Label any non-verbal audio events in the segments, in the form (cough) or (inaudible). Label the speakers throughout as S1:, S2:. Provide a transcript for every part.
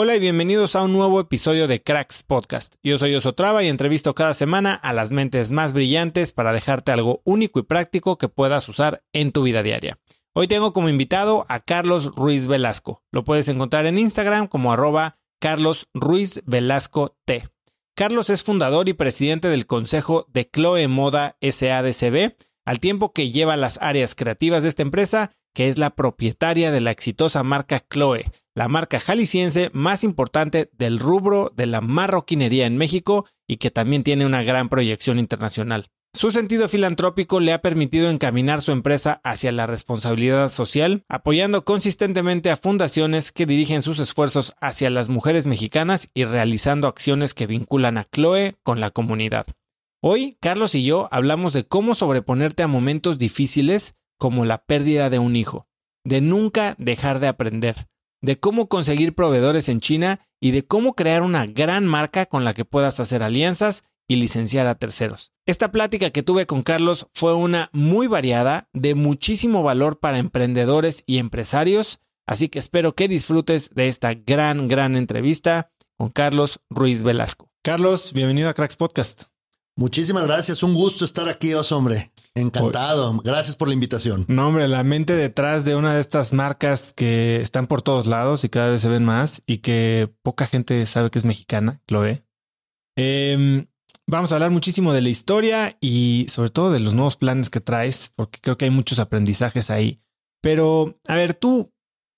S1: Hola y bienvenidos a un nuevo episodio de Cracks Podcast. Yo soy Osotrava y entrevisto cada semana a las mentes más brillantes para dejarte algo único y práctico que puedas usar en tu vida diaria. Hoy tengo como invitado a Carlos Ruiz Velasco. Lo puedes encontrar en Instagram como arroba Carlos Ruiz Velasco T. Carlos es fundador y presidente del consejo de Chloe Moda SADCB, al tiempo que lleva las áreas creativas de esta empresa, que es la propietaria de la exitosa marca Chloe, la marca jalisciense más importante del rubro de la marroquinería en México y que también tiene una gran proyección internacional. Su sentido filantrópico le ha permitido encaminar su empresa hacia la responsabilidad social, apoyando consistentemente a fundaciones que dirigen sus esfuerzos hacia las mujeres mexicanas y realizando acciones que vinculan a Chloe con la comunidad. Hoy, Carlos y yo hablamos de cómo sobreponerte a momentos difíciles como la pérdida de un hijo, de nunca dejar de aprender, de cómo conseguir proveedores en China y de cómo crear una gran marca con la que puedas hacer alianzas y licenciar a terceros. Esta plática que tuve con Carlos fue una muy variada, de muchísimo valor para emprendedores y empresarios, así que espero que disfrutes de esta gran, gran entrevista con Carlos Ruiz Velasco. Carlos, bienvenido a Cracks Podcast.
S2: Muchísimas gracias, un gusto estar aquí, os hombre. Encantado. Gracias por la invitación.
S1: No, hombre, la mente detrás de una de estas marcas que están por todos lados y cada vez se ven más y que poca gente sabe que es mexicana, lo ve. Em, vamos a hablar muchísimo de la historia y sobre todo de los nuevos planes que traes, porque creo que hay muchos aprendizajes ahí. Pero, a ver, tú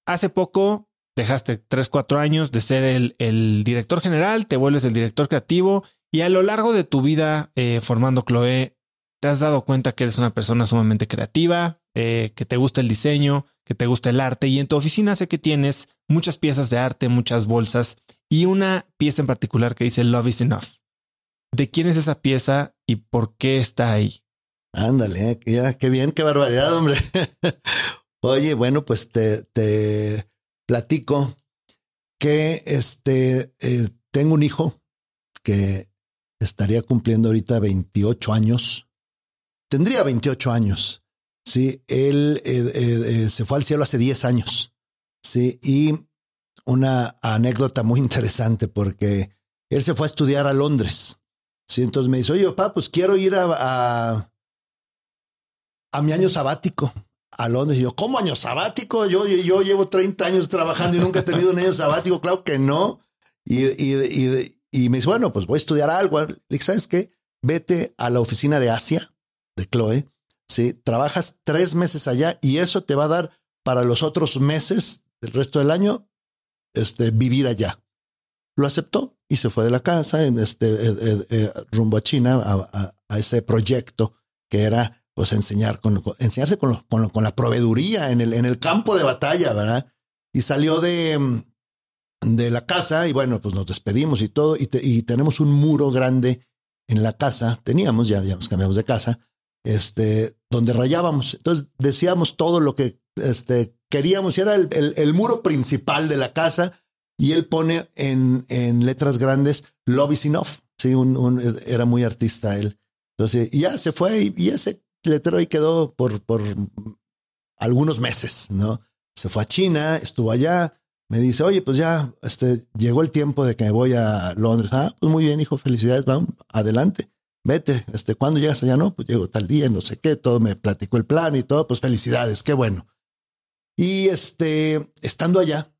S1: hace poco dejaste 3, 4 años de ser el, el director general, te vuelves el director creativo y a lo largo de tu vida eh, formando Chloe, te has dado cuenta que eres una persona sumamente creativa, eh, que te gusta el diseño, que te gusta el arte y en tu oficina sé que tienes muchas piezas de arte, muchas bolsas y una pieza en particular que dice Love is Enough. ¿De quién es esa pieza y por qué está ahí?
S2: Ándale, ya, qué bien, qué barbaridad, hombre. (laughs) Oye, bueno, pues te, te platico que este eh, tengo un hijo que estaría cumpliendo ahorita 28 años tendría 28 años. Sí, él eh, eh, eh, se fue al cielo hace 10 años. Sí, y una anécdota muy interesante porque él se fue a estudiar a Londres. Sí, entonces me dice, oye, papá, pues quiero ir a, a, mi año sabático a Londres. Y yo, ¿cómo año sabático? Yo, yo llevo 30 años trabajando y nunca he tenido un año sabático. Claro que no. Y, y, y me dice, bueno, pues voy a estudiar algo. Le ¿sabes qué? Vete a la oficina de Asia de Chloe, ¿sí? trabajas tres meses allá y eso te va a dar para los otros meses del resto del año este, vivir allá. Lo aceptó y se fue de la casa en este eh, eh, rumbo a China a, ese proyecto que era pues enseñar con, enseñarse con, con, la proveeduría en el, en el campo de batalla, ¿verdad? Y salió de, de la casa y bueno, pues nos despedimos y todo y, y tenemos un muro grande en la casa, teníamos, ya, ya nos cambiamos de casa, este, donde rayábamos. Entonces decíamos todo lo que este, queríamos y era el, el, muro principal de la casa y él pone en, en letras grandes Love is enough. Sí, un, era muy artista él. Entonces, y ya se fue y, ese letrero ahí quedó por, por algunos meses, ¿no? Se fue a China, estuvo allá, me dice, oye, pues ya este, llegó el tiempo de que me voy a Londres. Ah, pues muy bien, hijo, felicidades, vamos, adelante vete, este, ¿cuándo llegas allá? No, pues llego tal día, no sé qué, todo me platicó el plan y todo, pues felicidades, qué bueno. Y este, estando allá,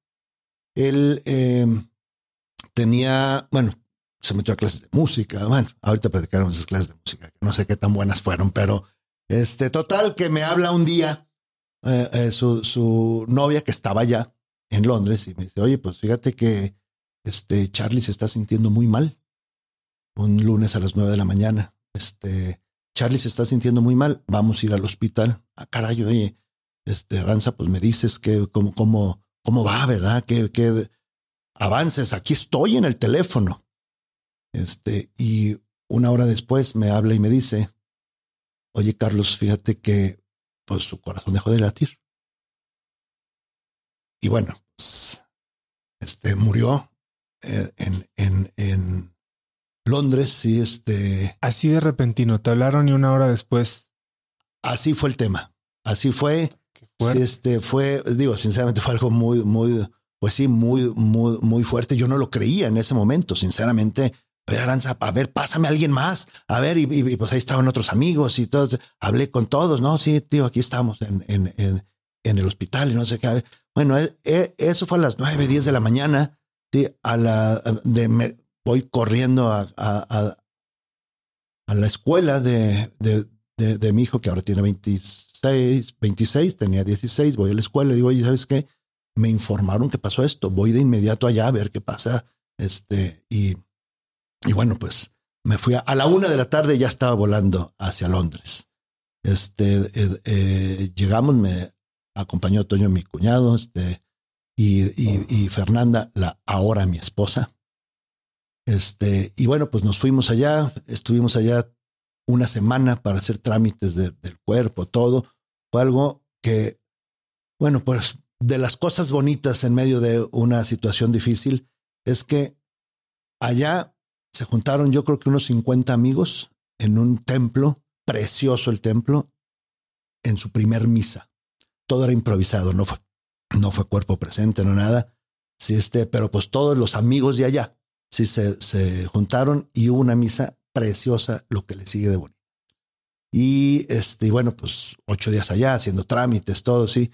S2: él eh, tenía, bueno, se metió a clases de música, bueno, ahorita platicaremos esas clases de música, no sé qué tan buenas fueron, pero este, total que me habla un día eh, eh, su, su novia que estaba allá en Londres y me dice, oye, pues fíjate que este Charlie se está sintiendo muy mal un lunes a las nueve de la mañana. Este, Charlie se está sintiendo muy mal, vamos a ir al hospital. Ah, caray, oye, este, Ranza, pues me dices que cómo, cómo, cómo va, ¿verdad? Que, que avances, aquí estoy en el teléfono. Este, y una hora después me habla y me dice, oye, Carlos, fíjate que pues su corazón dejó de latir. Y bueno, pues, este murió eh, en, en, en, Londres, sí, este.
S1: Así de repentino, te hablaron y una hora después.
S2: Así fue el tema. Así fue. Sí, este fue, digo, sinceramente fue algo muy, muy, pues sí, muy, muy, muy fuerte. Yo no lo creía en ese momento, sinceramente. A ver, Aranza, a ver, pásame a alguien más. A ver, y, pues ahí estaban otros amigos y todos. Hablé con todos, ¿no? Sí, tío, aquí estamos en, en, en, en el hospital y no sé qué. Bueno, e, e, eso fue a las nueve, diez de la mañana. Sí, a la de voy corriendo a, a, a, la escuela de, de, de, mi hijo, que ahora tiene 26, 26, tenía 16, voy a la escuela y digo, oye, ¿sabes qué? Me informaron que pasó esto, voy de inmediato allá a ver qué pasa. Este, y, y bueno, pues me fui a, la una de la tarde, ya estaba volando hacia Londres. Este, eh, eh, llegamos, me acompañó Toño, mi cuñado, este, y, y, y Fernanda, la ahora mi esposa. Este, y bueno, pues nos fuimos allá, estuvimos allá una semana para hacer trámites del cuerpo, todo. Fue algo que, bueno, pues de las cosas bonitas en medio de una situación difícil es que allá se juntaron yo creo que unos 50 amigos en un templo, precioso el templo, en su primer misa. Todo era improvisado, no fue, no fue cuerpo presente, no nada. Sí, este, pero pues todos los amigos de allá sí se, se juntaron y hubo una misa preciosa, lo que le sigue de bonito. Y este, bueno, pues ocho días allá haciendo trámites, todo, sí.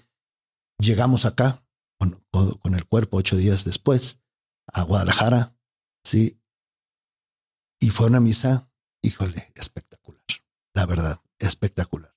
S2: Llegamos acá con, con el cuerpo ocho días después a Guadalajara, sí. Y fue una misa, híjole, espectacular. La verdad, espectacular.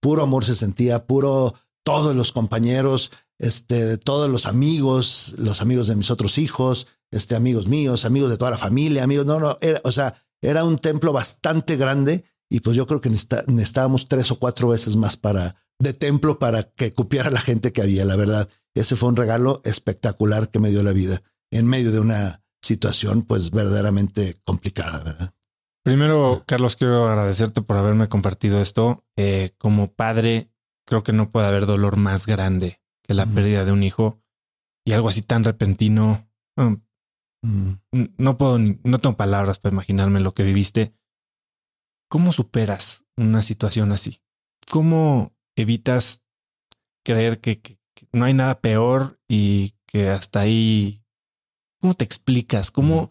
S2: Puro amor se sentía, puro todos los compañeros, este, todos los amigos, los amigos de mis otros hijos, este, amigos míos, amigos de toda la familia, amigos, no, no, era, o sea, era un templo bastante grande y pues yo creo que necesitábamos tres o cuatro veces más para, de templo para que cupiera la gente que había, la verdad. Ese fue un regalo espectacular que me dio la vida en medio de una situación pues verdaderamente complicada.
S1: Primero, Carlos, quiero agradecerte por haberme compartido esto. Eh, como padre, creo que no puede haber dolor más grande que la pérdida de un hijo y algo así tan repentino. Mm, no puedo, no tengo palabras para imaginarme lo que viviste. ¿Cómo superas una situación así? ¿Cómo evitas creer que, no hay nada peor y que hasta ahí, ¿cómo te explicas? ¿Cómo,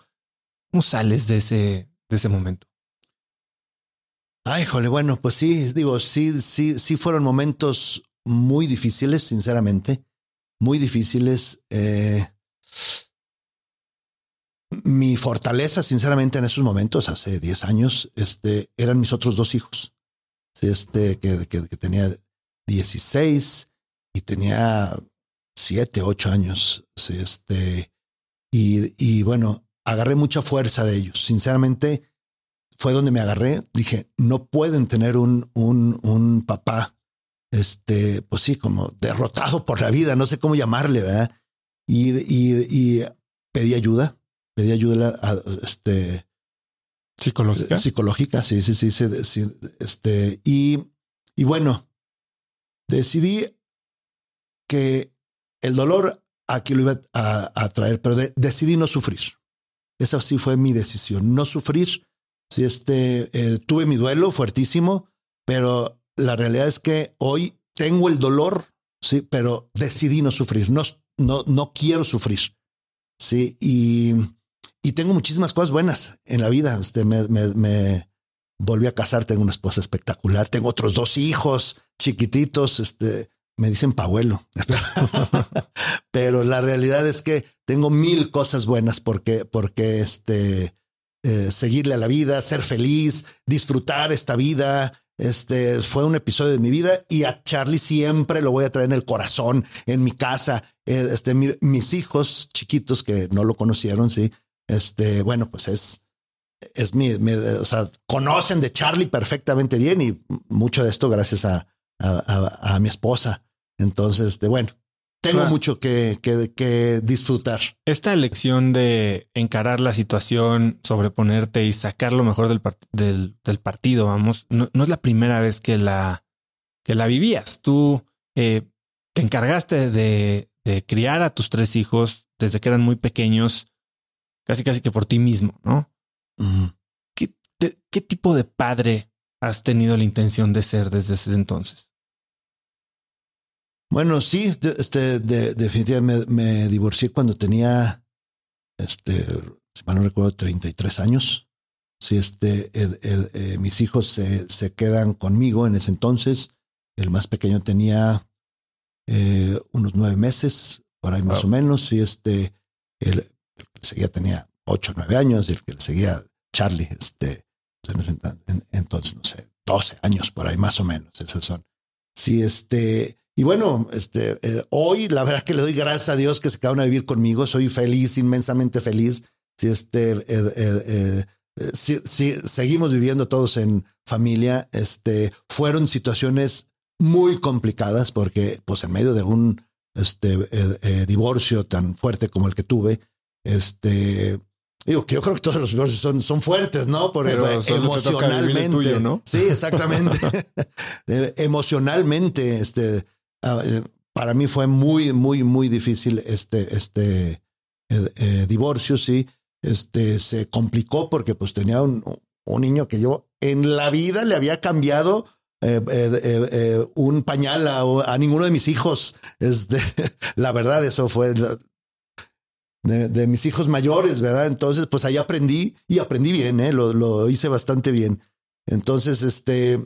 S1: cómo sales de ese, de ese momento?
S2: Ay, jole, bueno, pues sí, digo, sí, sí, sí fueron momentos muy difíciles, sinceramente, muy difíciles. Eh, mi fortaleza, sinceramente, en esos momentos, hace 10 años, este, eran mis otros dos hijos. Este, que, que, tenía 16 y tenía 7, 8 años. Este, y, y bueno, agarré mucha fuerza de ellos. Sinceramente, fue donde me agarré. Dije, no pueden tener un, un, un papá, este, pues sí, como derrotado por la vida, no sé cómo llamarle, ¿verdad? Y, y, y pedí ayuda, pedí ayuda a, este,
S1: psicológica.
S2: Psicológica, sí, sí, sí, sí, este, y, y bueno, decidí que el dolor aquí lo iba a, traer, pero decidí no sufrir. Esa sí fue mi decisión, no sufrir. Sí, este, eh, tuve mi duelo fuertísimo, pero la realidad es que hoy tengo el dolor, sí, pero decidí no sufrir, no, no, no quiero sufrir. Sí, y, y tengo muchísimas cosas buenas en la vida. Este, me, me, me volví a casar, tengo una esposa espectacular, tengo otros dos hijos chiquititos, este, me dicen pabuelo, (laughs) pero la realidad es que tengo mil cosas buenas porque, porque este, eh, seguirle a la vida, ser feliz, disfrutar esta vida. Este fue un episodio de mi vida y a Charlie siempre lo voy a traer en el corazón, en mi casa. Eh, este, mis hijos chiquitos que no lo conocieron, sí. Este, bueno, pues es, es mi, o sea, conocen de Charlie perfectamente bien y mucho de esto gracias a, a mi esposa. Entonces, de bueno, tengo mucho que, que, disfrutar.
S1: Esta elección de encarar la situación, sobreponerte y sacar lo mejor del, del, partido, vamos, no, es la primera vez que la, que la vivías. Tú eh, te encargaste de, de, criar a tus tres hijos desde que eran muy pequeños, casi casi que por ti mismo, ¿no? ¿Qué, ¿Qué tipo de padre has tenido la intención de ser desde ese entonces?
S2: Bueno, sí, este, de, definitivamente me, divorcié cuando tenía, este, si mal no recuerdo, 33 años. Sí, este, eh, mis hijos se, se, quedan conmigo en ese entonces. El más pequeño tenía eh, unos nueve meses, por ahí más o menos. Y este, el, el, que seguía tenía ocho, nueve años. Y el que le seguía, Charlie, este, pues entonces, no sé, doce años, por ahí más o menos. Esos son. Sí, este, y bueno, este, eh, hoy la verdad que le doy gracias a Dios que se quedaron a vivir conmigo. Soy feliz, inmensamente feliz. Si este, eh, eh, si, seguimos viviendo todos en familia, este, fueron situaciones muy complicadas porque, pues, en medio de un este, divorcio tan fuerte como el que tuve, este, Digo que yo creo que todos los divorcios son, son fuertes, ¿no? Por emocionalmente. ¿no? Sí, exactamente. (laughs) (laughs) emocionalmente, este, Ah, eh, para mí fue muy, muy, muy difícil este, este eh, eh, divorcio, sí. Este se complicó porque pues tenía un, un, niño que yo en la vida le había cambiado un pañal a, ninguno de mis hijos. Este, (laughs) la verdad, eso fue de, mis hijos mayores, ¿verdad? Entonces, pues ahí aprendí y aprendí bien, lo, lo hice bastante bien. Entonces, este,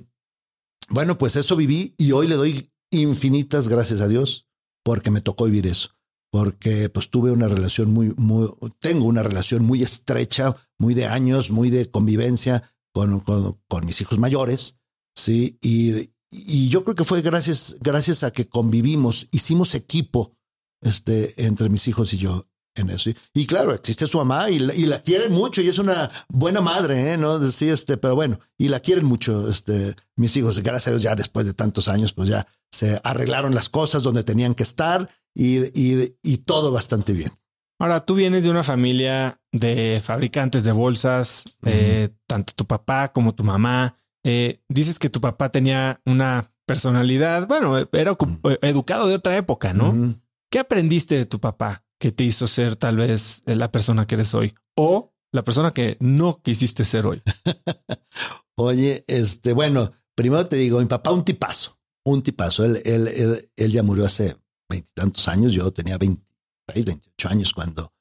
S2: bueno, pues eso viví y hoy le doy infinitas gracias a Dios porque me tocó vivir eso, porque pues tuve una relación muy, muy, tengo una relación muy estrecha, muy de años, muy de convivencia con, con, mis hijos mayores, sí, y, y yo creo que fue gracias, gracias a que convivimos, hicimos equipo este, entre mis hijos y yo en eso. Y, claro, existe su mamá y la, y la, quieren mucho y es una buena madre, ¿eh? ¿no? Sí, este, pero bueno, y la quieren mucho, este, mis hijos, gracias a Dios, ya después de tantos años, pues ya se arreglaron las cosas donde tenían que estar y, y, todo bastante bien.
S1: Ahora, tú vienes de una familia de fabricantes de bolsas, eh, tanto tu papá como tu mamá. Eh, dices que tu papá tenía una personalidad, bueno, era educado de otra época, ¿no? ¿Qué aprendiste de tu papá que te hizo ser tal vez la persona que eres hoy o la persona que no quisiste ser hoy? (laughs)
S2: Oye, este, bueno, primero te digo, mi papá un tipazo, un tipazo. Él, él, él, ya murió hace veintitantos años. Yo tenía 26, 28 años cuando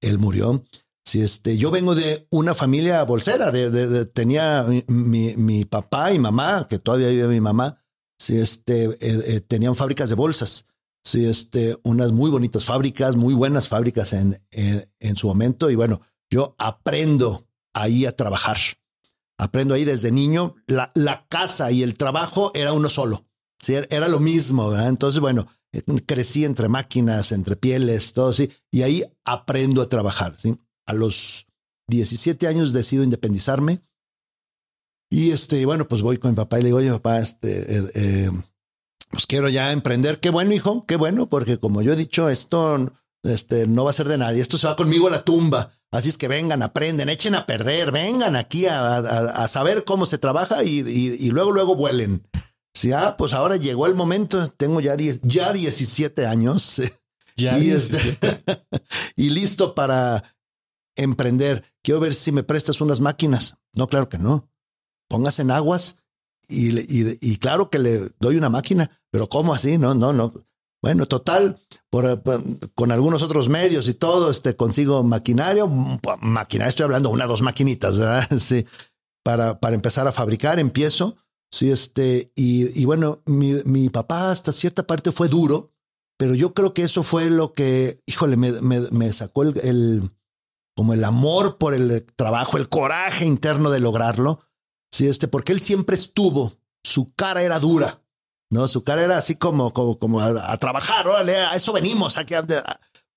S2: él murió. Si este, yo vengo de una familia bolsera, de, tenía mi, mi, papá y mamá, que todavía vive mi mamá, si este, eh, eh, tenían fábricas de bolsas. Sí, este, unas muy bonitas fábricas, muy buenas fábricas en, en, en, su momento. Y bueno, yo aprendo ahí a trabajar. Aprendo ahí desde niño. La, la casa y el trabajo era uno solo. Sí, era lo mismo, ¿verdad? Entonces, bueno, eh, crecí entre máquinas, entre pieles, todo así, y ahí aprendo a trabajar, ¿sí? A los 17 años decido independizarme. Y este, bueno, pues voy con mi papá y le digo, oye, papá, este, eh, eh, pues quiero ya emprender. Qué bueno, hijo, qué bueno, porque como yo he dicho, esto este, no va a ser de nadie. Esto se va conmigo a la tumba. Así es que vengan, aprenden, echen a perder, vengan aquí a, saber cómo se trabaja y, luego, luego vuelen. Sí, ah, pues ahora llegó el momento. Tengo ya, ya 17 años. (laughs)
S1: Ya y, este, (laughs)
S2: y listo para emprender. Quiero ver si me prestas unas máquinas. No, claro que no. Póngase en aguas y, y, claro que le doy una máquina, pero ¿cómo así? No, no, no. Bueno, total, por, con algunos otros medios y todo, este consigo maquinario, maquinaria, estoy hablando una, dos maquinitas, ¿verdad? (laughs) Sí, para, para empezar a fabricar, empiezo. Sí, este, y, y bueno, mi, mi, papá hasta cierta parte fue duro, pero yo creo que eso fue lo que, híjole, me, me, sacó el, como el amor por el trabajo, el coraje interno de lograrlo. Sí, este, porque él siempre estuvo, su cara era dura, ¿no? Su cara era así como, como, como a, trabajar, órale, a eso venimos, aquí,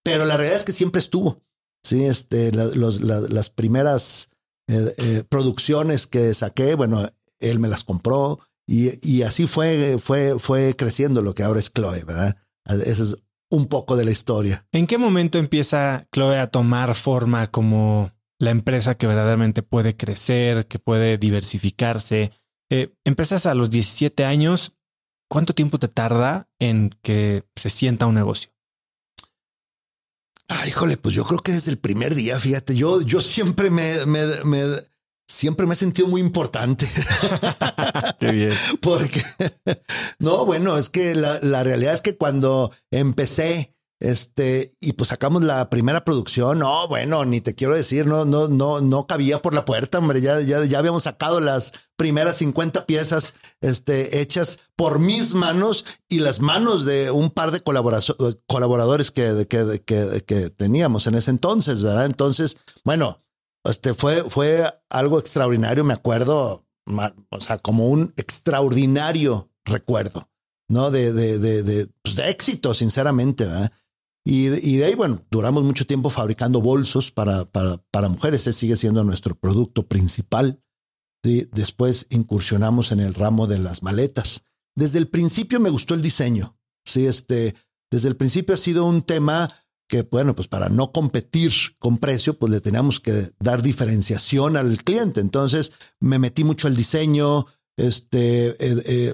S2: pero la realidad es que siempre estuvo. Sí, este, las primeras eh, eh, producciones que saqué, bueno, él me las compró y, y, así fue, fue, fue creciendo lo que ahora es Chloe, ¿verdad? Esa es un poco de la historia.
S1: ¿En qué momento empieza Chloe a tomar forma como la empresa que verdaderamente puede crecer, que puede diversificarse? Eh, empiezas a los 17 años ¿cuánto tiempo te tarda en que se sienta un negocio?
S2: Ah, híjole, pues yo creo que desde el primer día, fíjate, yo, yo siempre me, me, me siempre me he sentido muy importante. (laughs)
S1: Qué bien.
S2: Porque, (laughs) no, bueno, es que la, la realidad es que cuando empecé, este, y pues sacamos la primera producción. No, bueno, ni te quiero decir, no, no, no, no cabía por la puerta, hombre. Ya, ya, ya habíamos sacado las primeras 50 piezas este, hechas por mis manos y las manos de un par de colaboradores que, que, que, que teníamos en ese entonces, ¿verdad? Entonces, bueno, este fue, fue algo extraordinario, me acuerdo, o sea, como un extraordinario recuerdo, ¿no? De, de, de, de, pues de éxito, sinceramente, ¿verdad? Y, de ahí, bueno, duramos mucho tiempo fabricando bolsos para, para, para mujeres. Ese sigue siendo nuestro producto principal. Después incursionamos en el ramo de las maletas. Desde el principio me gustó el diseño. Sí, este, desde el principio ha sido un tema que, bueno, pues para no competir con precio, pues le teníamos que dar diferenciación al cliente. Entonces me metí mucho al diseño. Este, eh, eh,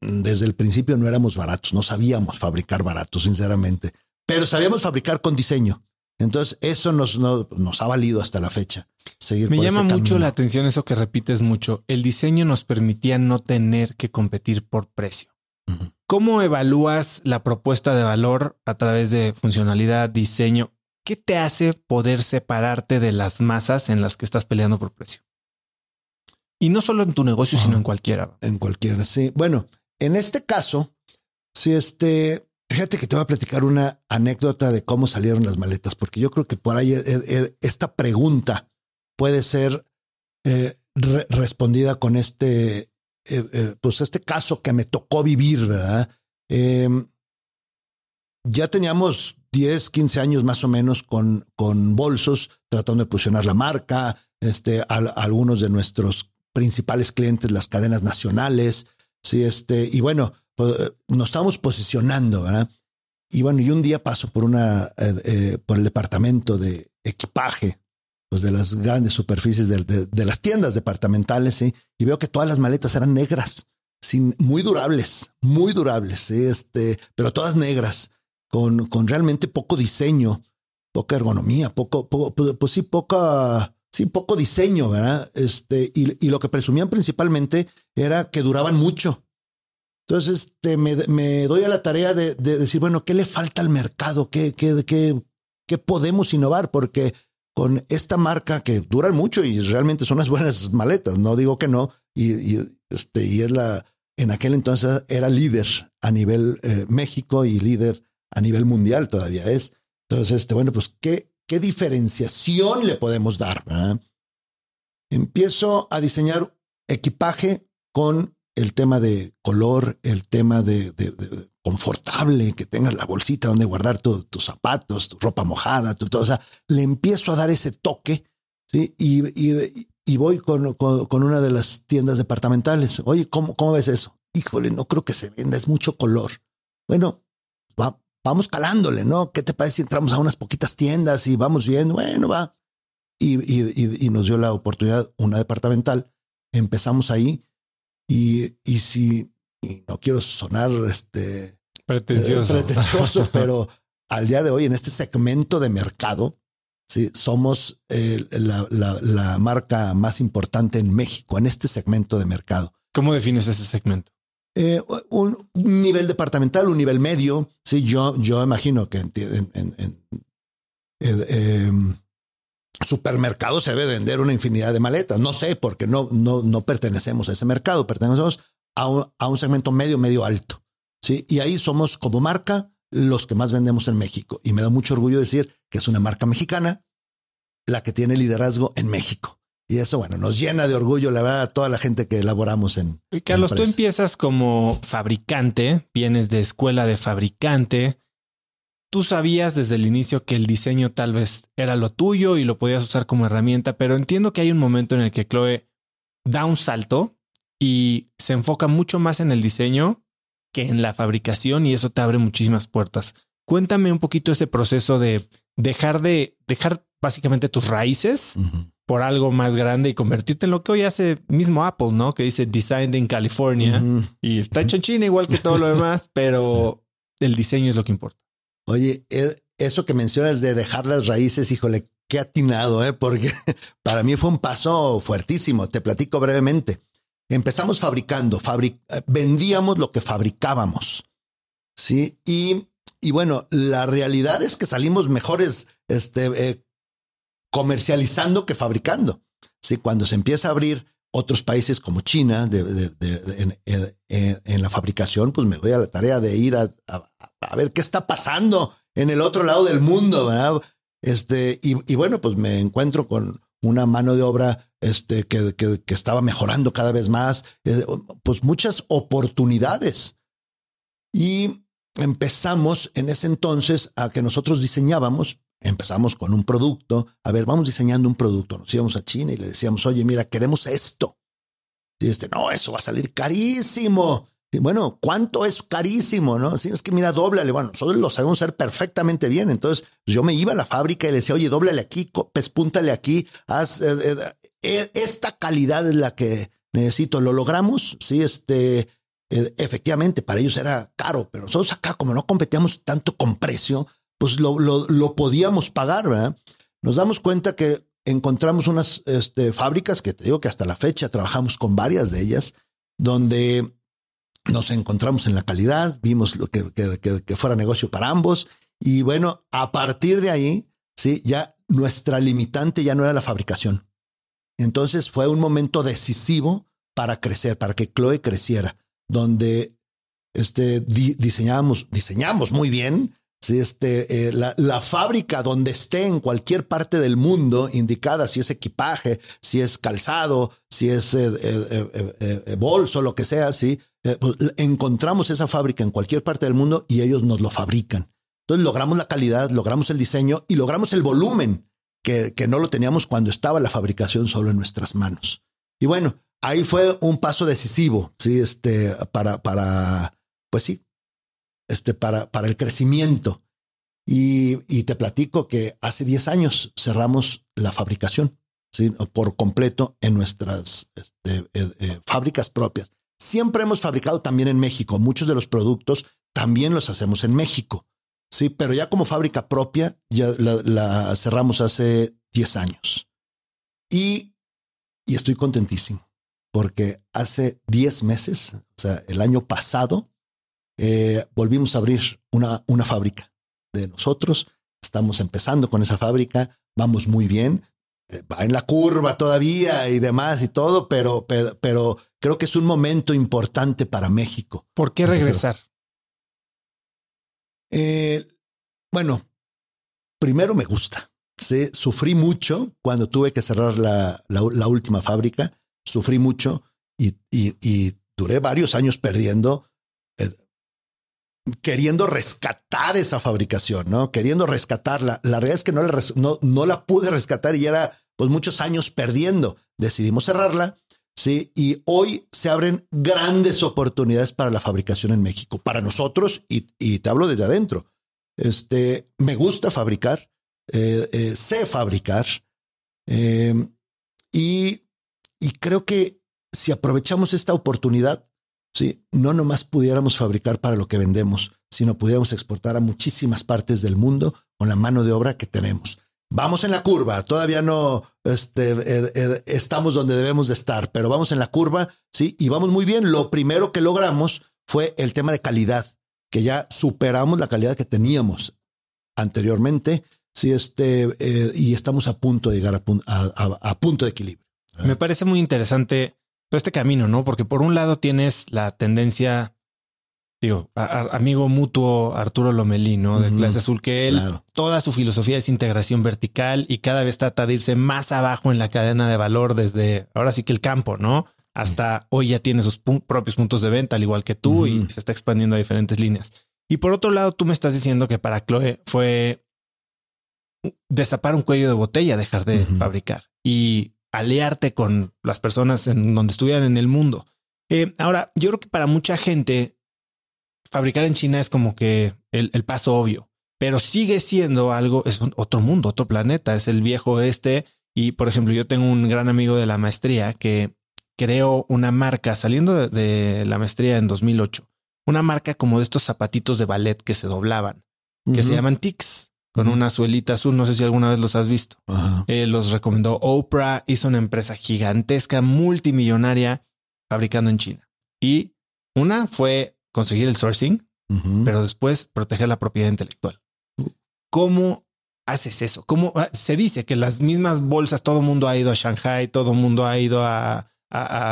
S2: desde el principio no éramos baratos, no sabíamos fabricar baratos, sinceramente pero sabíamos fabricar con diseño. Entonces, eso nos, nos, ha valido hasta la fecha. Seguir
S1: Me llama mucho la atención eso que repites mucho. El diseño nos permitía no tener que competir por precio. ¿Cómo evalúas la propuesta de valor a través de funcionalidad, diseño? ¿Qué te hace poder separarte de las masas en las que estás peleando por precio? Y no solo en tu negocio, sino en cualquiera.
S2: En cualquiera, sí. Bueno, en este caso, si este, Fíjate que te voy a platicar una anécdota de cómo salieron las maletas, porque yo creo que por ahí eh, eh, esta pregunta puede ser eh, respondida con este, pues este caso que me tocó vivir, ¿verdad? Em, ya teníamos 10, 15 años más o menos con, con bolsos, tratando de posicionar la marca, este, algunos de nuestros principales clientes, las cadenas nacionales, sí, este, y bueno, pues, nos estamos posicionando, ¿verdad? Y bueno, y un día paso por una, eh, eh, por el departamento de equipaje, pues de las grandes superficies de, las tiendas departamentales, y veo que todas las maletas eran negras, sin, muy durables, muy durables, este, pero todas negras, con, con realmente poco diseño, poca ergonomía, poco, poco pues, pues sí, poca, sí, poco diseño, ¿verdad? Este, y, y lo que presumían principalmente era que duraban mucho. Entonces este, me, doy a la tarea de, decir, bueno, ¿qué le falta al mercado? ¿Qué, qué, qué, qué podemos innovar? Porque con esta marca que duran mucho y realmente son unas buenas maletas, no digo que no, y, este, y es la, en aquel entonces era líder a nivel eh, México y líder a nivel mundial todavía es. Entonces, este, bueno, pues, ¿qué, qué diferenciación le podemos dar? Empiezo a diseñar equipaje con el tema de color, el tema de, confortable, que tengas la bolsita donde guardar tus zapatos, tu ropa mojada, tu todo. O sea, le empiezo a dar ese toque, Sí, y, y, y voy con, con, una de las tiendas departamentales. Oye, ¿cómo, ¿cómo ves eso? Híjole, no creo que se venda, es mucho color. Bueno, va, vamos calándole, ¿no? ¿Qué te parece si entramos a unas poquitas tiendas y vamos viendo? Bueno, va. Y, y, y nos dio la oportunidad una departamental. Empezamos ahí y, y si, y no quiero sonar este
S1: pretencioso,
S2: pretencioso (laughs) pero al día de hoy en este segmento de mercado, sí, somos eh, la, la, la marca más importante en México en este segmento de mercado.
S1: ¿Cómo defines ese segmento?
S2: Eh, un nivel departamental, un nivel medio. Sí, yo, yo imagino que en, en, en, eh, supermercado se debe vender una infinidad de maletas. No sé, porque no, no, no pertenecemos a ese mercado, pertenecemos a un, a un segmento medio, medio alto. Sí, y ahí somos como marca los que más vendemos en México. Y me da mucho orgullo decir que es una marca mexicana la que tiene liderazgo en México. Y eso, bueno, nos llena de orgullo, la verdad, a toda la gente que elaboramos en.
S1: Carlos, tú empiezas como fabricante, vienes de escuela de fabricante. Tú sabías desde el inicio que el diseño tal vez era lo tuyo y lo podías usar como herramienta, pero entiendo que hay un momento en el que Chloe da un salto y se enfoca mucho más en el diseño que en la fabricación y eso te abre muchísimas puertas. Cuéntame un poquito ese proceso de dejar de dejar básicamente tus raíces por algo más grande y convertirte en lo que hoy hace mismo Apple, ¿no? Que dice Designed in California y está hecho en China igual que todo lo (laughs) demás, pero el diseño es lo que importa.
S2: Oye, e, eso que mencionas de dejar las raíces, híjole, qué atinado, ¿eh? Porque (laughs) para mí fue un paso fuertísimo. Te platico brevemente. Empezamos fabricando, vendíamos lo que fabricábamos. Sí, y, y bueno, la realidad es que salimos mejores este, eh, comercializando que fabricando. Sí, cuando se empieza a abrir otros países como China en, la fabricación, pues me doy a la tarea de ir a, a, ver qué está pasando en el otro lado del mundo. Este, y, y bueno, pues me encuentro con una mano de obra este, que, que, que estaba mejorando cada vez más, eh, pues muchas oportunidades. Y empezamos en ese entonces a que nosotros diseñábamos Empezamos con un producto. A ver, vamos diseñando un producto. Nos íbamos a China y le decíamos, oye, mira, queremos esto. Y este, no, eso va a salir carísimo. Y bueno, ¿cuánto es carísimo? No, si es que mira, doblale. Bueno, nosotros lo sabemos hacer perfectamente bien. Entonces, yo me iba a la fábrica y le decía, oye, doblale aquí, pespúntale aquí, haz eh, eh, esta calidad es la que necesito. Lo logramos. Sí, este, efectivamente, para ellos era caro, pero nosotros acá, como no competíamos tanto con precio, pues lo, lo, podíamos pagar, ¿verdad? Nos damos cuenta que encontramos unas este, fábricas que te digo que hasta la fecha trabajamos con varias de ellas, donde nos encontramos en la calidad, vimos lo que, que, que, fuera negocio para ambos. Y bueno, a partir de ahí, sí, ya nuestra limitante ya no era la fabricación. Entonces fue un momento decisivo para crecer, para que Chloe creciera, donde este, diseñamos, diseñamos muy bien, si este, eh, la, la, fábrica donde esté en cualquier parte del mundo, indicada si es equipaje, si es calzado, si es eh, eh, bolso, lo que sea, sí, pues, encontramos esa fábrica en cualquier parte del mundo y ellos nos lo fabrican. Entonces logramos la calidad, logramos el diseño y logramos el volumen que, que no lo teníamos cuando estaba la fabricación solo en nuestras manos. Y bueno, ahí fue un paso decisivo, sí, este, para, para, pues sí, este, para, para el crecimiento. Y, y, te platico que hace 10 años cerramos la fabricación ¿sí? por completo en nuestras este, eh, eh, fábricas propias. Siempre hemos fabricado también en México. Muchos de los productos también los hacemos en México. Sí, pero ya como fábrica propia ya la, la cerramos hace 10 años. Y, y estoy contentísimo porque hace 10 meses, o sea, el año pasado, eh, volvimos a abrir una, una fábrica de nosotros. Estamos empezando con esa fábrica, vamos muy bien, eh, va en la curva todavía y demás y todo, pero, pero, pero, creo que es un momento importante para México.
S1: ¿Por qué regresar?
S2: Eh, bueno, primero me gusta. Sufrí mucho cuando tuve que cerrar la, última fábrica, sufrí mucho y, duré varios años perdiendo queriendo rescatar esa fabricación, ¿no? Queriendo rescatarla. La realidad es que no la, no la pude rescatar y era pues muchos años perdiendo. Decidimos cerrarla, sí, y hoy se abren grandes oportunidades para la fabricación en México, para nosotros, y, y te hablo desde adentro. Este, me gusta fabricar, eh, eh, sé fabricar, eh, y, y creo que si aprovechamos esta oportunidad, sí, no nomás pudiéramos fabricar para lo que vendemos, sino pudiéramos exportar a muchísimas partes del mundo con la mano de obra que tenemos. Vamos en la curva, todavía no este, eh, eh, estamos donde debemos de estar, pero vamos en la curva, sí, y vamos muy bien. Lo primero que logramos fue el tema de calidad, que ya superamos la calidad que teníamos anteriormente, sí, este, eh, y estamos a punto de llegar a, a, a punto de equilibrio.
S1: Me parece muy interesante este camino, ¿no? Porque por un lado tienes la tendencia digo, amigo mutuo Arturo Lomelí, ¿no? De clase azul, que él, toda su filosofía es integración vertical y cada vez trata de irse más abajo en la cadena de valor desde ahora sí que el campo, ¿no? Hasta hoy ya tiene sus propios puntos de venta, al igual que tú, y se está expandiendo a diferentes líneas. Y por otro lado, tú me estás diciendo que para Chloe fue destapar un cuello de botella, dejar de fabricar y aliarte con las personas en donde estuvieran en el mundo. Eh, ahora, yo creo que para mucha gente fabricar en China es como que el, paso obvio, pero sigue siendo algo, es otro mundo, otro planeta, es el viejo este. Y por ejemplo, yo tengo un gran amigo de la maestría que creó una marca saliendo de, la maestría en 2008, una marca como de estos zapatitos de ballet que se doblaban, que se llaman Tix, con una suelita azul. No sé si alguna vez los has visto. Eh, los recomendó Oprah, hizo una empresa gigantesca, multimillonaria, fabricando en China. Y una fue conseguir el sourcing, pero después proteger la propiedad intelectual. ¿Cómo haces eso? ¿Cómo ah, se dice que las mismas bolsas, todo el mundo ha ido a Shanghai, todo el mundo ha ido a,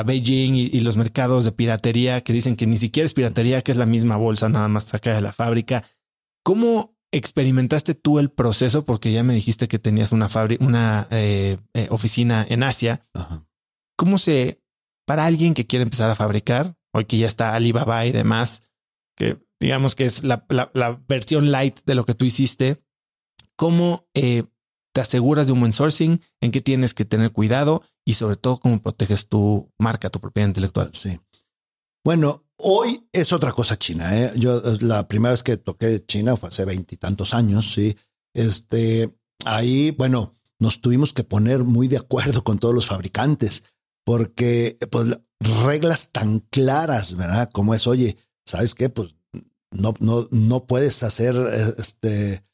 S1: Beijing y, los mercados de piratería que dicen que ni siquiera es piratería, que es la misma bolsa, nada más saca de la fábrica. ¿Cómo experimentaste tú el proceso? Porque ya me dijiste que tenías una fábrica, una eh, eh, oficina en Asia. ¿Cómo se, para alguien que quiere empezar a fabricar, hoy que ya está Alibaba y demás, que digamos que es la, versión light de lo que tú hiciste, ¿cómo eh, te aseguras de un buen sourcing? ¿En qué tienes que tener cuidado? Y sobre todo, ¿cómo proteges tu marca, tu propiedad intelectual?
S2: Sí. Bueno, hoy es otra cosa China. ¿eh? Yo la primera vez que toqué China fue hace veintitantos años. Sí, este ahí, bueno, nos tuvimos que poner muy de acuerdo con todos los fabricantes porque pues reglas tan claras, ¿verdad? Como es, oye, ¿sabes qué? Pues no, no, no puedes hacer este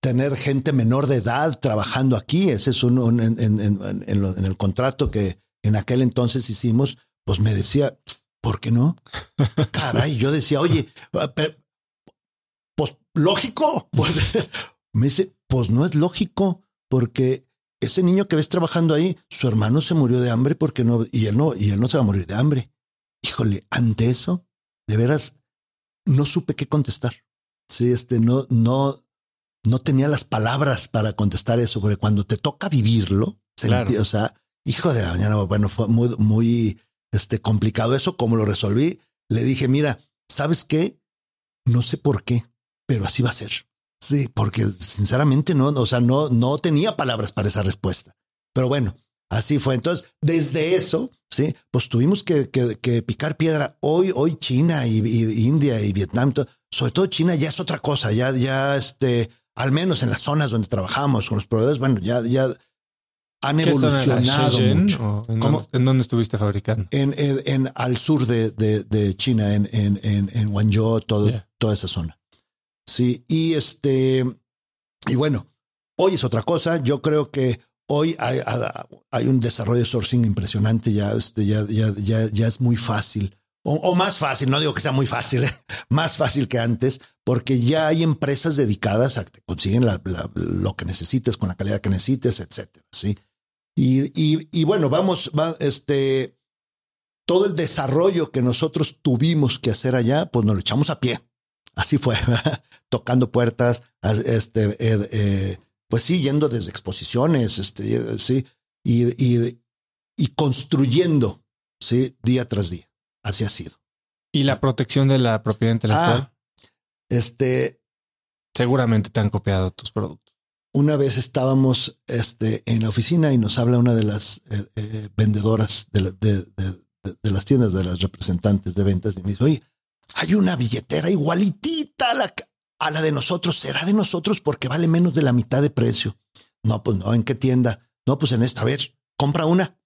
S2: tener gente menor de edad trabajando aquí. Ese es un, en, en, en, el contrato que en aquel entonces hicimos, pues me decía, ¿por qué no? Caray, yo decía, oye, pues lógico. Pues, (laughs) me dice, pues no es lógico, porque ese niño que ves trabajando ahí, su hermano se murió de hambre porque no, y él no, y él no se va a morir de hambre. Híjole, ante eso, de veras, no supe qué contestar. Sí, este, no, no, no tenía las palabras para contestar eso, porque cuando te toca vivirlo, o sea, hijo de la mañana, bueno, fue muy, muy, este, complicado eso. Como lo resolví, le dije, mira, ¿sabes qué? No sé por qué, pero así va a ser. Sí, porque sinceramente no, o sea, no, no tenía palabras para esa respuesta. Pero bueno, así fue. Entonces, desde eso, sí, pues tuvimos que, que, picar piedra. Hoy, hoy China y, India y Vietnam, sobre todo China ya es otra cosa. Ya, ya, este, al menos en las zonas donde trabajamos con los proveedores, bueno, ya, ya han evolucionado mucho.
S1: ¿En, Dónde, ¿En, dónde, estuviste fabricando?
S2: En, en, al sur de, de, China, en, en, en, Guangzhou, todo, toda esa zona. Sí, y este, y bueno, hoy es otra cosa. Yo creo que hoy hay, hay un desarrollo de sourcing impresionante. Ya, este, ya, ya, ya, ya es muy fácil. O, más fácil, no digo que sea muy fácil, (laughs) más fácil que antes, porque ya hay empresas dedicadas a que consiguen lo que necesites con la calidad que necesites, etcétera. Sí. Y, y, y bueno, vamos, va, este, todo el desarrollo que nosotros tuvimos que hacer allá, pues nos lo echamos a pie. Así fue, (laughs) tocando puertas, este, eh, eh, pues sí, yendo desde exposiciones, este, sí, y, y, y construyendo, sí, día tras día. Así ha sido.
S1: ¿Y la protección de la propiedad intelectual?
S2: Ah, este.
S1: Seguramente te han copiado tus productos.
S2: una vez estábamos este, en la oficina y nos habla una de las eh, eh, vendedoras de, de, las tiendas, de las representantes de ventas, y me dice, oye, hay una billetera igualitita a la, a la de nosotros. ¿Será de nosotros porque vale menos de la mitad de precio? No, pues no, ¿en qué tienda? No, pues en esta. A ver, compra una,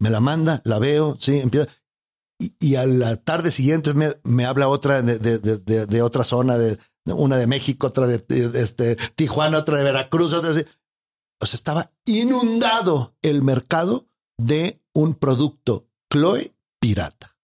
S2: me la manda, la veo, sí, empiezo. Y, a la tarde siguiente me, me habla otra de, de, de, otra zona, de una de México, otra de, este, Tijuana, otra de Veracruz, otra de... O sea, estaba inundado el mercado de un producto Chloe pirata.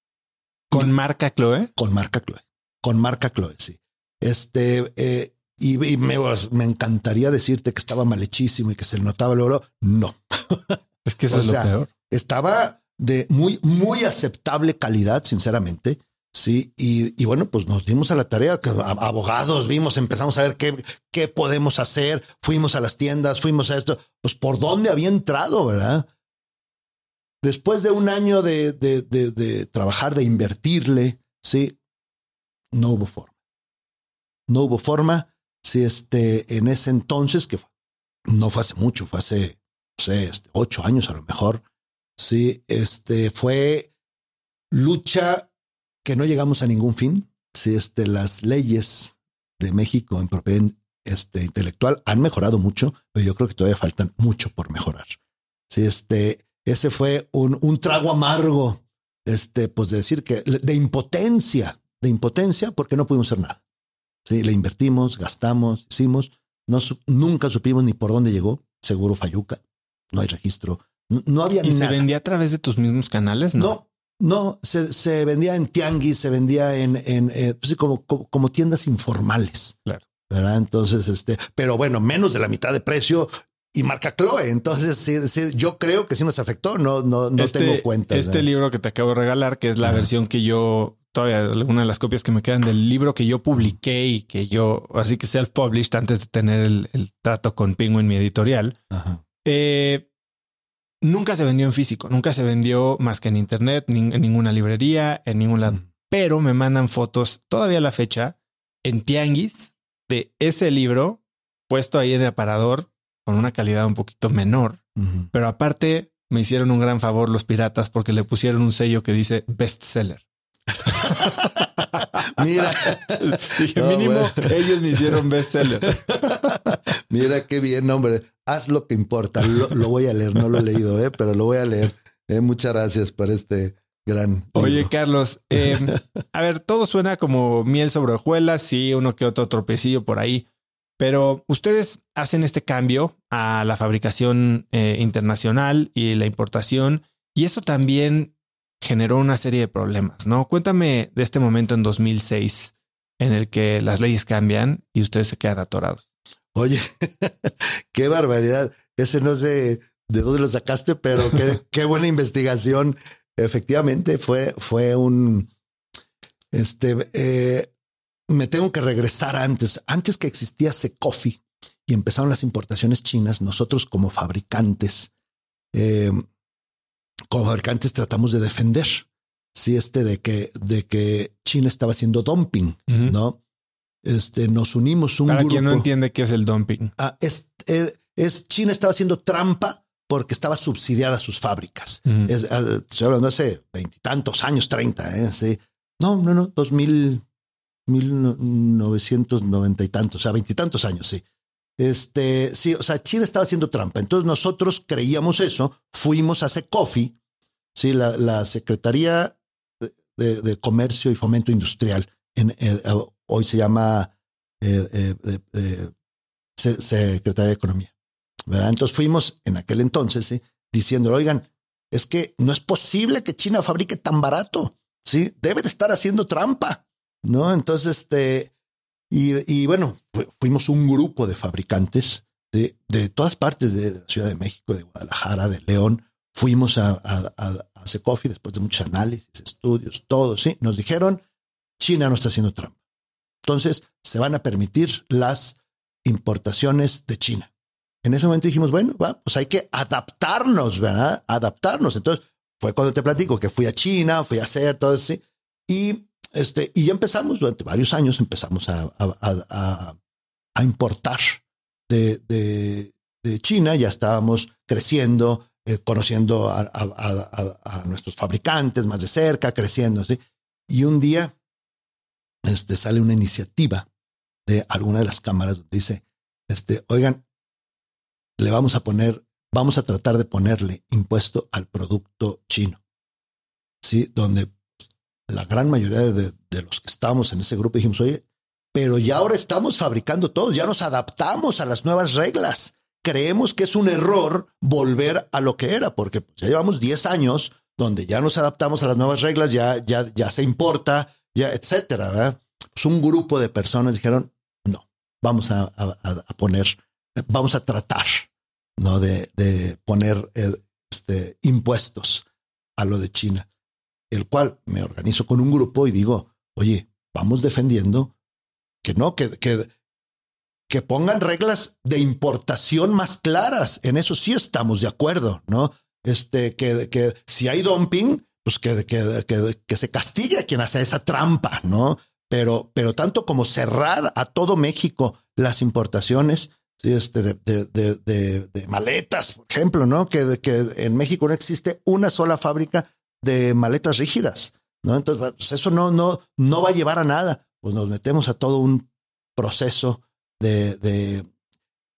S1: ¿Con marca Chloe?
S2: Con marca Chloe. Con marca Chloe, sí. Este, eh, y, me, me, encantaría decirte que estaba malhechísimo y que se le notaba el oro. No. (laughs)
S1: Es que eso es lo peor.
S2: Estaba de muy, muy aceptable calidad, sinceramente. Sí, y, bueno, pues nos dimos a la tarea, que abogados vimos, empezamos a ver qué, qué podemos hacer, fuimos a las tiendas, fuimos a esto, pues por dónde había entrado, ¿verdad? Después de un año de, de, de, trabajar, de invertirle, sí, no hubo forma. No hubo forma. Sí, este, en ese entonces, que no fue hace mucho, fue hace, no sé, este, ocho años a lo mejor, sí, este, fue lucha que no llegamos a ningún fin. Si este, las leyes de México en propiedad este, intelectual han mejorado mucho, pero yo creo que todavía faltan mucho por mejorar. Si este, ese fue un, un trago amargo, este, pues de decir que de impotencia, de impotencia, porque no pudimos hacer nada. Sí, le invertimos, gastamos, hicimos, no, nunca supimos ni por dónde llegó, seguro Fayuca, no hay registro, no, había
S1: ¿Y se vendía a través de tus mismos canales?
S2: No, no, se, se vendía en tianguis, se vendía en, en eh, pues como, como, tiendas informales.
S1: Claro.
S2: ¿verdad? Entonces, este, pero bueno, menos de la mitad de precio y marca Chloe. Entonces, sí, yo creo que sí nos afectó. No, no, no este, tengo cuenta.
S1: Este libro que te acabo de regalar, que es la versión que yo todavía una de las copias que me quedan del libro que yo publiqué y que yo, así que self-published antes de tener el, el, trato con Penguin, mi editorial. Eh, nunca se vendió en físico, nunca se vendió más que en internet, en ninguna librería, en ningún lado. Pero me mandan fotos todavía a la fecha en tianguis de ese libro puesto ahí en el aparador con una calidad un poquito menor. Pero aparte me hicieron un gran favor los piratas porque le pusieron un sello que dice bestseller. (laughs)
S2: Mira,
S1: dije mínimo ellos me hicieron bestseller. (laughs)
S2: Mira qué bien, hombre. Haz lo que importa. Lo, voy a leer, no lo he leído, ¿eh? pero lo voy a leer. Eh, muchas gracias por este gran.
S1: Oye, Carlos, em, a ver, todo suena como miel sobre hojuelas, sí, uno que otro tropecillo por ahí, pero ustedes hacen este cambio a la fabricación eh, internacional y la importación, y eso también generó una serie de problemas, ¿no? Cuéntame de este momento en 2006 en el que las leyes cambian y ustedes se quedan atorados.
S2: Oye, (laughs) qué barbaridad. Ese no sé de dónde lo sacaste, pero qué, (laughs) qué buena investigación. Efectivamente, fue, fue un, este, eh, me tengo que regresar antes, antes que existía Secofi y empezaron las importaciones chinas, nosotros como fabricantes, eh, como fabricantes tratamos de defender si este de que, de que China estaba haciendo dumping, ¿no? Este, nos unimos un
S1: Para
S2: grupo.
S1: quien no entiende qué es el dumping.
S2: Ah, es, eh, es, China estaba haciendo trampa porque estaba subsidiada sus fábricas. es, ah, estoy hablando hace veintitantos años, treinta, ¿eh? Sí. No, no, no, dos mil, mil novecientos noventa y tantos, o sea, veintitantos años, sí. Este, sí, o sea, China estaba haciendo trampa. Entonces nosotros creíamos eso, fuimos a Secofi, sí, la, Secretaría de, Comercio y Fomento Industrial, eh, hoy se llama eh, eh, Secretaría de Economía. Entonces fuimos en aquel entonces diciendo, oigan, es que no es posible que China fabrique tan barato, sí, debe de estar haciendo trampa, ¿no? Entonces, este, y, bueno, fuimos un grupo de fabricantes de, de, todas partes de la Ciudad de México, de Guadalajara, de León. Fuimos a, a, a, Secofi después de muchos análisis, estudios, todo, sí. Nos dijeron, China no está haciendo trampa. Entonces, se van a permitir las importaciones de China. En ese momento dijimos, bueno, va, pues hay que adaptarnos, ¿verdad? Adaptarnos. Entonces, fue cuando te platico que fui a China, fui a hacer todo eso. Y este, y ya empezamos durante varios años, empezamos a, a, a, importar de, de, China, ya estábamos creciendo, eh, conociendo a, nuestros fabricantes más de cerca, creciendo. ¿sí? Y un día este, sale una iniciativa de alguna de las cámaras donde dice, este, oigan, le vamos a poner, vamos a tratar de ponerle impuesto al producto chino. Sí, donde la gran mayoría de, los que estábamos en ese grupo dijimos, oye, pero ya ahora estamos fabricando todos, ya nos adaptamos a las nuevas reglas creemos que es un error volver a lo que era, porque ya llevamos 10 años donde ya nos adaptamos a las nuevas reglas, ya, ya, ya se importa, ya, etcétera. ¿verdad? Pues un grupo de personas dijeron, no, vamos a, poner, vamos a tratar, ¿no? De, de poner eh, este, impuestos a lo de China, el cual me organizo con un grupo y digo, oye, vamos defendiendo que no, que, que que pongan reglas de importación más claras. En eso sí estamos de acuerdo, ¿no? Este, que, que si hay dumping, pues que, que, que, que se castigue quien hace esa trampa, ¿no? Pero, pero tanto como cerrar a todo México las importaciones, ¿sí? este, de, de, de, de, maletas, por ejemplo, ¿no? Que, que en México no existe una sola fábrica de maletas rígidas, ¿no? Entonces, pues eso no, no, no va a llevar a nada. Pues nos metemos a todo un proceso de, de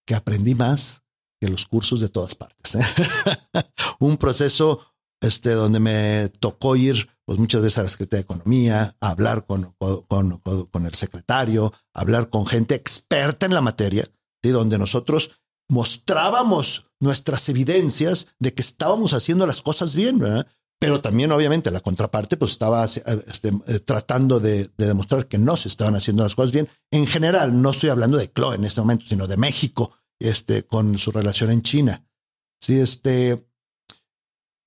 S2: que aprendí más que los cursos de todas partes. ¿eh? (laughs) Un proceso este, donde me tocó ir pues muchas veces a la Secretaría de Economía, a hablar con, con, con, el secretario, hablar con gente experta en la materia, donde nosotros mostrábamos nuestras evidencias de que estábamos haciendo las cosas bien, ¿verdad? Pero también obviamente la contraparte pues estaba este, eh, tratando de, de, demostrar que no se estaban haciendo las cosas bien. En general, no estoy hablando de Chloe en este momento, sino de México, este, con su relación en China. Sí, este,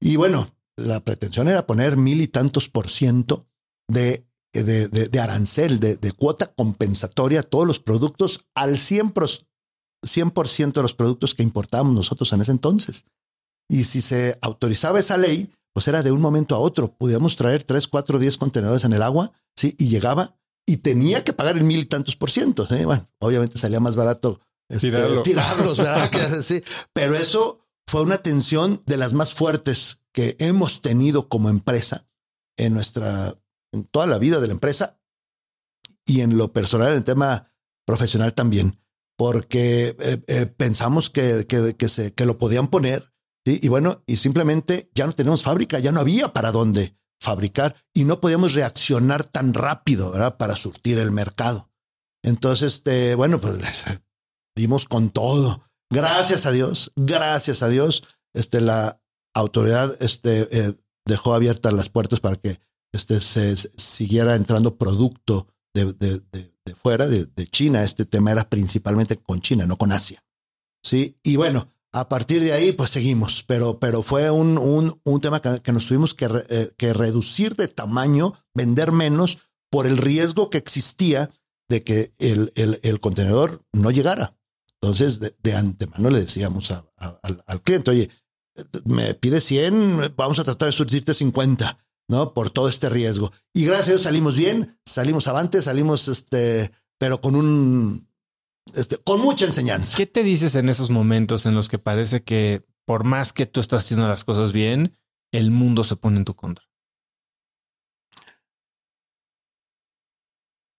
S2: y bueno, la pretensión era poner mil y tantos por ciento de, de, de, de arancel, de, cuota compensatoria a todos los productos al 100 por, 100% de los productos que importábamos nosotros en ese entonces. Y si se autorizaba esa ley, pues era de un momento a otro. Podíamos traer tres, cuatro, diez contenedores en el agua, sí, y llegaba y tenía que pagar el mil y tantos por ciento. ¿sí? Bueno, obviamente salía más barato este, tirarlos, ¿verdad? (laughs) sí. Pero eso fue una tensión de las más fuertes que hemos tenido como empresa en nuestra, en toda la vida de la empresa y en lo personal, en el tema profesional también, porque eh, eh, pensamos que, que, que, se, que lo podían poner y bueno, y simplemente ya no tenemos fábrica, ya no había para dónde fabricar y no podíamos reaccionar tan rápido para surtir el mercado. Entonces, este, bueno, pues (laughs) dimos con todo. Gracias a Dios, gracias a Dios, este, la autoridad este, eh, dejó abiertas las puertas para que este, se siguiera entrando producto de, de, fuera, de China. Este tema era principalmente con China, no con Asia. Sí, y bueno, a partir de ahí, pues seguimos, pero, pero fue un, un, un tema que, nos tuvimos que, eh, que reducir de tamaño, vender menos por el riesgo que existía de que el, el, contenedor no llegara. Entonces, de, de antemano le decíamos al, al, cliente, oye, me pide 100, vamos a tratar de surtirte 50, ¿no? Por todo este riesgo. Y gracias a Dios salimos bien, salimos avante, salimos, este, pero con un, este, con mucha enseñanza.
S1: ¿Qué te dices en esos momentos en los que parece que por más que tú estás haciendo las cosas bien, el mundo se pone en tu contra?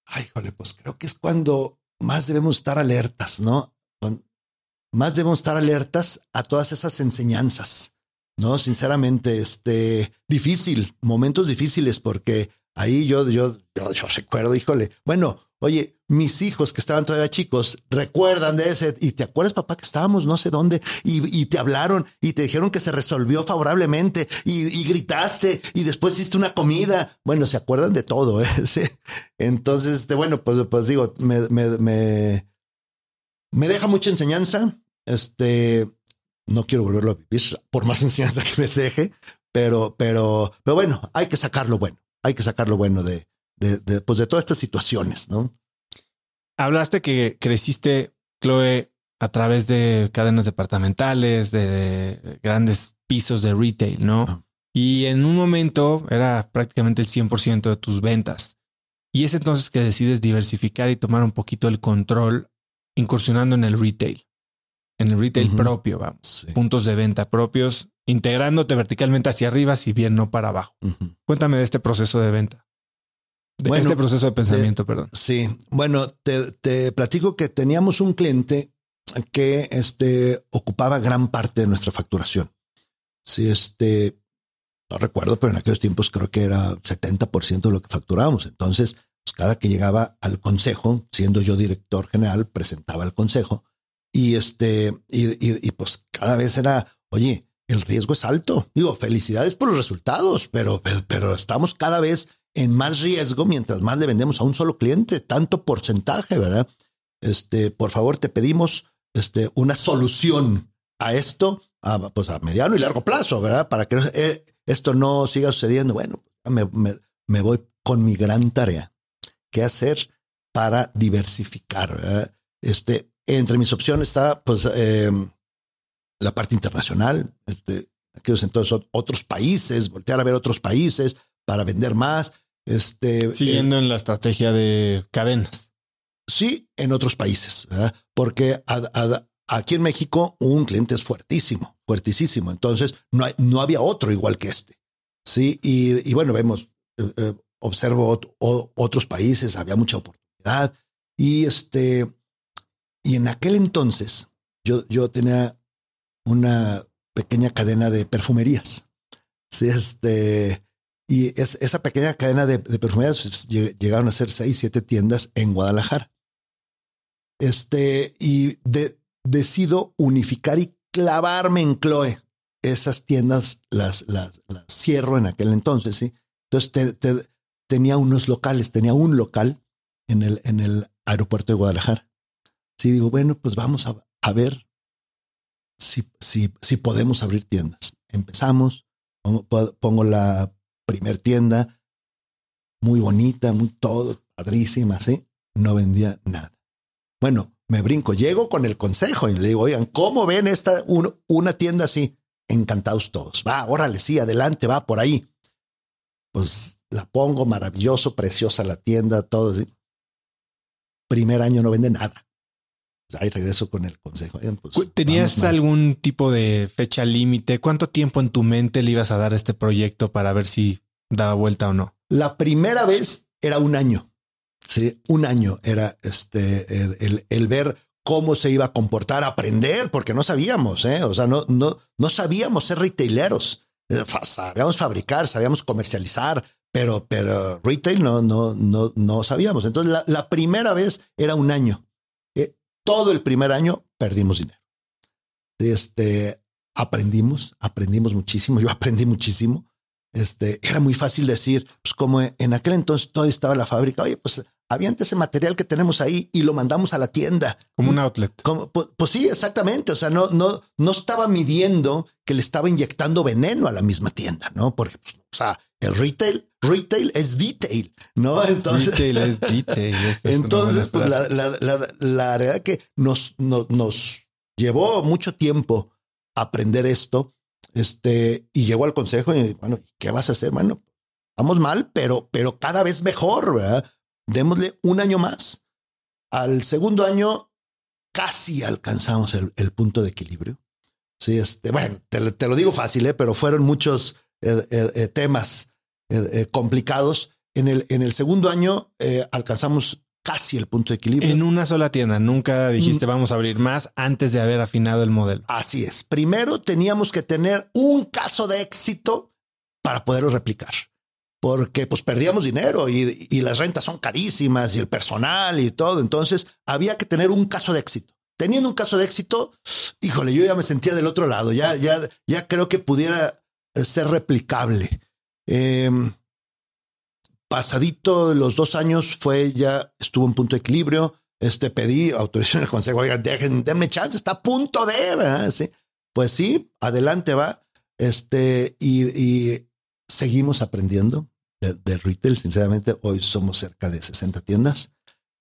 S2: Ay, jole, pues creo que es cuando más debemos estar alertas, ¿no? Más debemos estar alertas a todas esas enseñanzas, ¿no? Sinceramente, este, difícil, momentos difíciles, porque ahí yo, yo, yo, yo recuerdo, híjole, bueno, Oye, mis hijos que estaban todavía chicos recuerdan de ese y te acuerdas papá que estábamos no sé dónde y, y te hablaron y te dijeron que se resolvió favorablemente y, y, gritaste y después hiciste una comida. Bueno, se acuerdan de todo. ¿eh? (laughs) Entonces, este, bueno, pues, pues digo, me, me, me, me deja mucha enseñanza. Este, no quiero volverlo a vivir por más (laughs) enseñanza que me deje, pero, pero, pero bueno, hay que sacar lo bueno. Hay que sacar lo bueno de, de, de, pues de todas estas situaciones, ¿no?
S1: Hablaste que creciste, Chloe, a través de cadenas departamentales, de grandes pisos de retail, ¿no? Ah. Y en un momento era prácticamente el 100% de tus ventas. Y es entonces que decides diversificar y tomar un poquito el control incursionando en el retail. en el retail propio, vamos. Puntos de venta propios, integrándote verticalmente hacia arriba, si bien no para abajo. Cuéntame de este proceso de venta. De este proceso de pensamiento, perdón.
S2: Sí, bueno, te, platico que teníamos un cliente que este, ocupaba gran parte de nuestra facturación. Sí, este, no recuerdo, pero en aquellos tiempos creo que era 70% de lo que facturábamos. Entonces, pues cada que llegaba al consejo, siendo yo director general, presentaba al consejo y este, y, y, pues cada vez era, oye, el riesgo es alto. Digo, felicidades por los resultados, pero, pero, estamos cada vez en más riesgo mientras más le vendemos a un solo cliente, tanto porcentaje, ¿verdad? Este, por favor, te pedimos este, una solución a esto, a, pues a mediano y largo plazo, ¿verdad? Para que eh, esto no siga sucediendo. Bueno, me, me, voy con mi gran tarea. ¿Qué hacer para diversificar? Este, entre mis opciones está, pues, em, la parte internacional, este, aquellos entonces otros países, voltear a ver otros países para vender más. Este,
S1: Siguiendo eh, en la estrategia de cadenas.
S2: Sí, en otros países, ¿verdad? porque aquí en México un cliente es fuertísimo, fuertísimo. Entonces no, hay, no había otro igual que este. Sí, y, bueno, vemos, eh, eh, observo otros países, había mucha oportunidad. Y este, y en aquel entonces yo, yo tenía una pequeña cadena de perfumerías. Sí, este, y es, esa pequeña cadena de, perfumerías pues, llegaron a ser seis, siete tiendas en Guadalajara. Este, y decido unificar y clavarme en Chloe. Esas tiendas las, las, las cierro en aquel entonces, ¿sí? Entonces tenía unos locales, tenía un local en el, en el aeropuerto de Guadalajara. Sí, digo, bueno, pues vamos a, a ver si, si, si podemos abrir tiendas. Empezamos, pongo, la primer tienda, muy bonita, muy todo, padrísima, ¿sí? No vendía nada. Bueno, me brinco, llego con el consejo y le digo, oigan, ¿cómo ven esta una tienda así? Encantados todos. Va, órale, sí, adelante, va por ahí. Pues la pongo, maravilloso, preciosa la tienda, todo. Primer año no vende nada ahí regreso con el consejo.
S1: Pues, ¿Tenías algún tipo de fecha límite? ¿Cuánto tiempo en tu mente le ibas a dar a este proyecto para ver si daba vuelta o no?
S2: La primera vez era un año. Sí, un año era este el, ver cómo se iba a comportar, aprender, porque no sabíamos, ¿eh? o sea, no, no, no sabíamos ser retaileros. Eh, sabíamos fabricar, sabíamos comercializar, pero, pero retail no, no, no, no sabíamos. Entonces, la, la primera vez era un año todo el primer año perdimos dinero. Este, aprendimos, aprendimos muchísimo. (laughs) Yo aprendí muchísimo. Este, era muy fácil decir, pues como en aquel entonces todavía estaba la fábrica, oye, pues avienta ese material que tenemos ahí y lo mandamos a la tienda.
S1: Como un outlet.
S2: Como, pues, pues, sí, exactamente. O sea, no, no, no estaba midiendo que le estaba inyectando veneno a la misma tienda, ¿no? Porque, pues, o sea, el retail, retail es detail, ¿no?
S1: Entonces, retail es detail. (laughs)
S2: entonces, pues la, la, la, la, realidad que nos, nos, nos llevó mucho tiempo aprender esto, este, y llegó al consejo y, bueno, ¿qué vas a hacer? Bueno, vamos mal, pero, pero cada vez mejor, ¿verdad? Démosle un año más. Al segundo año casi alcanzamos el, el punto de equilibrio. Sí, este, bueno, te, te lo digo fácil, ¿eh? pero fueron muchos eh, eh, eh, temas complicados. En el, en el segundo año alcanzamos casi el punto de equilibrio.
S1: En una sola tienda, nunca dijiste mm. vamos a abrir más antes de haber afinado el modelo.
S2: Así es. Primero teníamos que tener un caso de éxito para poderlo replicar. Porque pues perdíamos dinero y, y las rentas son carísimas y el personal y todo. Entonces había que tener un caso de éxito teniendo un caso de éxito, híjole, yo ya me sentía del otro lado, ya, ya, ya creo que pudiera ser replicable. Em, pasadito los dos años fue ya estuvo en punto de equilibrio. Este pedí autorización del consejo. Oigan, dejen, denme chance, está a punto de, ¿verdad? Sí. Pues sí, adelante va. Este, y, seguimos aprendiendo del retail. Sinceramente, hoy somos cerca de 60 tiendas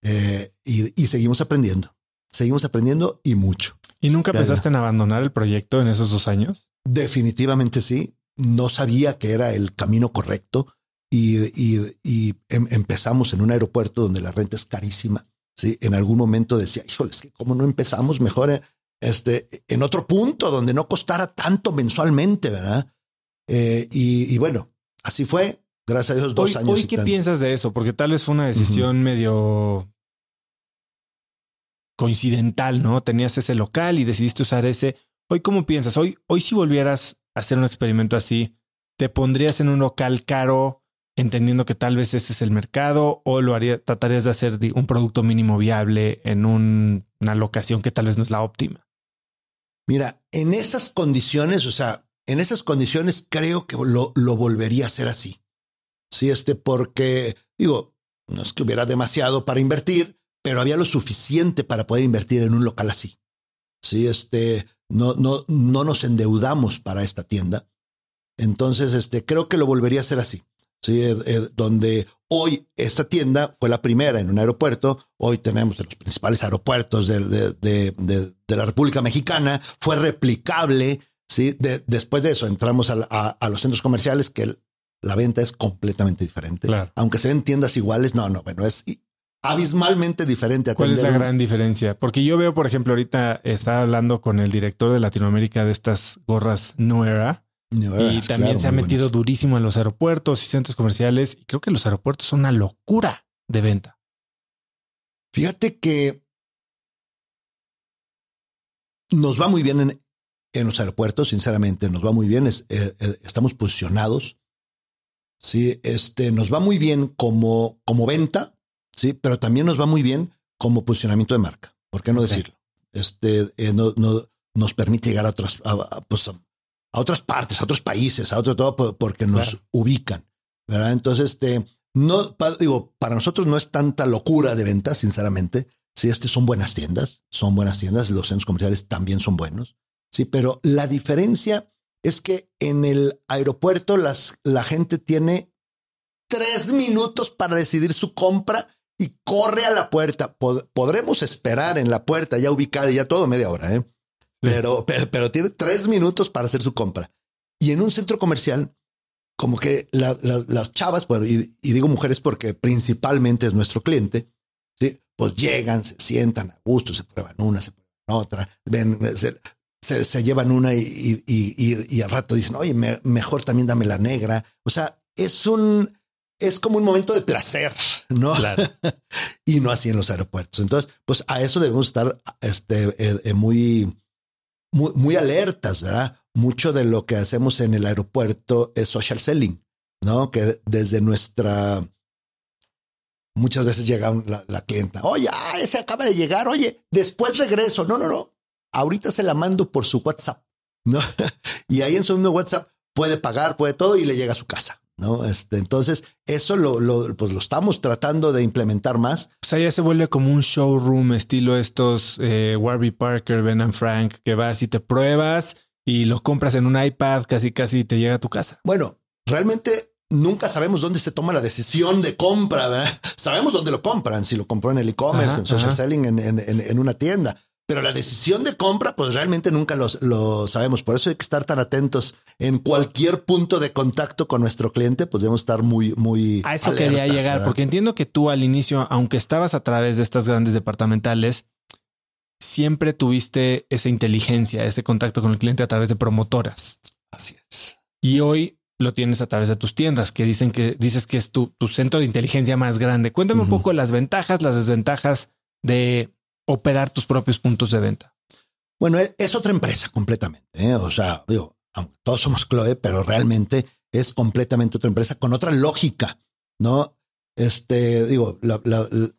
S2: eh, y, seguimos aprendiendo. Seguimos aprendiendo y mucho.
S1: ¿Y nunca pensaste en abandonar el proyecto en esos dos años?
S2: Definitivamente sí no sabía que era el camino correcto y, em, empezamos en un aeropuerto donde la renta es carísima. Sí, en algún momento decía, híjoles, que cómo no empezamos mejor este, en otro punto donde no costara tanto mensualmente, ¿verdad? Eh, y, bueno, así fue. Gracias a Dios, dos años.
S1: Hoy, ¿qué piensas de eso? Porque tal vez fue una decisión medio coincidental, ¿no? Tenías ese local y decidiste usar ese. Hoy, ¿cómo piensas? Hoy, hoy si volvieras hacer un experimento así, ¿te pondrías en un local caro entendiendo que tal vez ese es el mercado o lo haría, tratarías de hacer un producto mínimo viable en una locación que tal vez no es la óptima?
S2: Mira, en esas condiciones, o sea, en esas condiciones creo que lo, lo volvería a hacer así. Sí, este, porque digo, no es que hubiera demasiado para invertir, pero había lo suficiente para poder invertir en un local así. Sí, este, no, no, no nos endeudamos para esta tienda. Entonces, este, creo que lo volvería a hacer así. Sí, eh, eh, donde hoy esta tienda fue la primera en un aeropuerto, hoy tenemos los principales aeropuertos de, de, de la República Mexicana, fue replicable, Sí, después de eso entramos a, los centros comerciales que la venta es completamente diferente. Aunque sean tiendas iguales, no, no, bueno, es abismalmente diferente.
S1: ¿Cuál es la gran diferencia? Porque yo veo, por ejemplo, ahorita estaba hablando con el director de Latinoamérica de estas gorras Nuera. y también se ha metido durísimo en los aeropuertos y centros comerciales. Y creo que los aeropuertos son una locura de venta.
S2: Fíjate que nos va muy bien en, en los aeropuertos, sinceramente, nos va muy bien, eh, eh, estamos posicionados, sí, este, nos va muy bien como, como venta, sí, pero también nos va muy bien como posicionamiento de marca, ¿por qué no decirlo? Este, eh, no, nos permite llegar a otras, a, pues, a, otras partes, a otros países, a otro todo, porque nos ubican, ¿verdad? Entonces, este, no, digo, para nosotros no es tanta locura de venta, sinceramente. Sí, este son buenas tiendas, son buenas tiendas, los centros comerciales también son buenos. Sí, pero la diferencia es que en el aeropuerto las, la gente tiene tres minutos para decidir su compra y corre a la puerta. podremos esperar en la puerta ya ubicada, ya todo media hora, ¿eh? pero, pero, tiene tres minutos para hacer su compra. Y en un centro comercial, como que las chavas, bueno, y, digo mujeres porque principalmente es nuestro cliente, ¿sí? pues llegan, se sientan a gusto, se prueban una, se prueban otra, ven, se, llevan una y, y, al rato dicen, oye, mejor también dame la negra. O sea, es un, es como un momento de placer, ¿no? (laughs) y no así en los aeropuertos. Entonces, pues a eso debemos estar este, eh, eh, muy, muy, muy, alertas, ¿verdad? Mucho de lo que hacemos en el aeropuerto es social selling, ¿no? Que desde nuestra... Muchas veces llega la, la clienta, oye, ese acaba de llegar, oye, después regreso. No, no, no ahorita se la mando por su WhatsApp, ¿no? (laughs) y ahí en su mismo WhatsApp puede pagar, puede todo y le llega a su casa. ¿No? Este, entonces, eso lo, lo, pues lo estamos tratando de implementar más.
S1: O sea, ya se vuelve como un showroom estilo estos eh, Warby Parker, Ben and Frank, que vas y te pruebas y lo compras en un iPad, casi casi te llega a tu casa.
S2: Bueno, realmente nunca sabemos dónde se toma la decisión de compra. ¿verdad? (laughs) Sabemos dónde lo compran, si lo compró en el e-commerce, en social selling, en, en, en, una tienda. Pero la decisión de compra, pues realmente nunca lo sabemos. Por eso hay que estar tan atentos en cualquier punto de contacto con nuestro cliente, pues debemos estar muy, muy.
S1: A eso quería llegar, porque entiendo que tú al inicio, aunque estabas a través de estas grandes departamentales, siempre tuviste esa inteligencia, ese contacto con el cliente a través de promotoras.
S2: Así es.
S1: Y hoy lo tienes a través de tus tiendas, que dicen que dices que es tu, tu centro de inteligencia más grande. Cuéntame un poco las ventajas, las desventajas de operar tus propios puntos de venta?
S2: Bueno, e, es otra empresa completamente. ¿eh? O sea, digo, todos somos Chloe, pero realmente es completamente otra empresa con otra lógica, ¿no? Este, digo,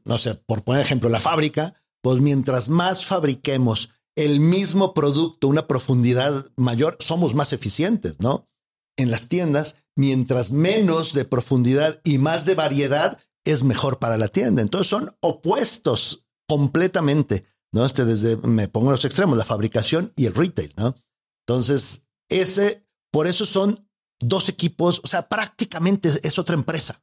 S2: no sé, por poner ejemplo, la fábrica, pues mientras más fabriquemos el mismo producto, una profundidad mayor, somos más eficientes, ¿no? En las tiendas, mientras menos de profundidad y más de variedad, es mejor para la tienda. Entonces son opuestos completamente, ¿no? Este desde, me pongo los extremos, la fabricación y el retail, ¿no? Entonces, ese, por eso son dos equipos, o sea, prácticamente es otra empresa,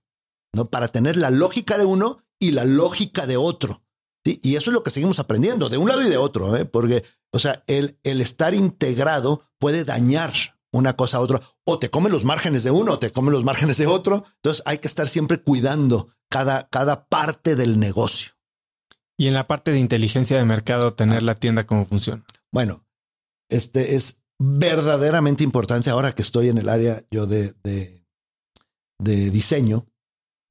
S2: ¿no? Para tener la lógica de uno y la lógica de otro. Y eso es lo que seguimos aprendiendo, de un lado y de otro, ¿eh? porque, o sea, el, el estar integrado puede dañar una cosa a otra, o te come los márgenes de uno, o te come los márgenes de otro. Entonces hay que estar siempre cuidando cada, cada parte del negocio.
S1: Y en la parte de inteligencia de mercado, tener la tienda cómo funciona.
S2: Bueno, este es verdaderamente importante ahora que estoy en el área yo de, de, de diseño.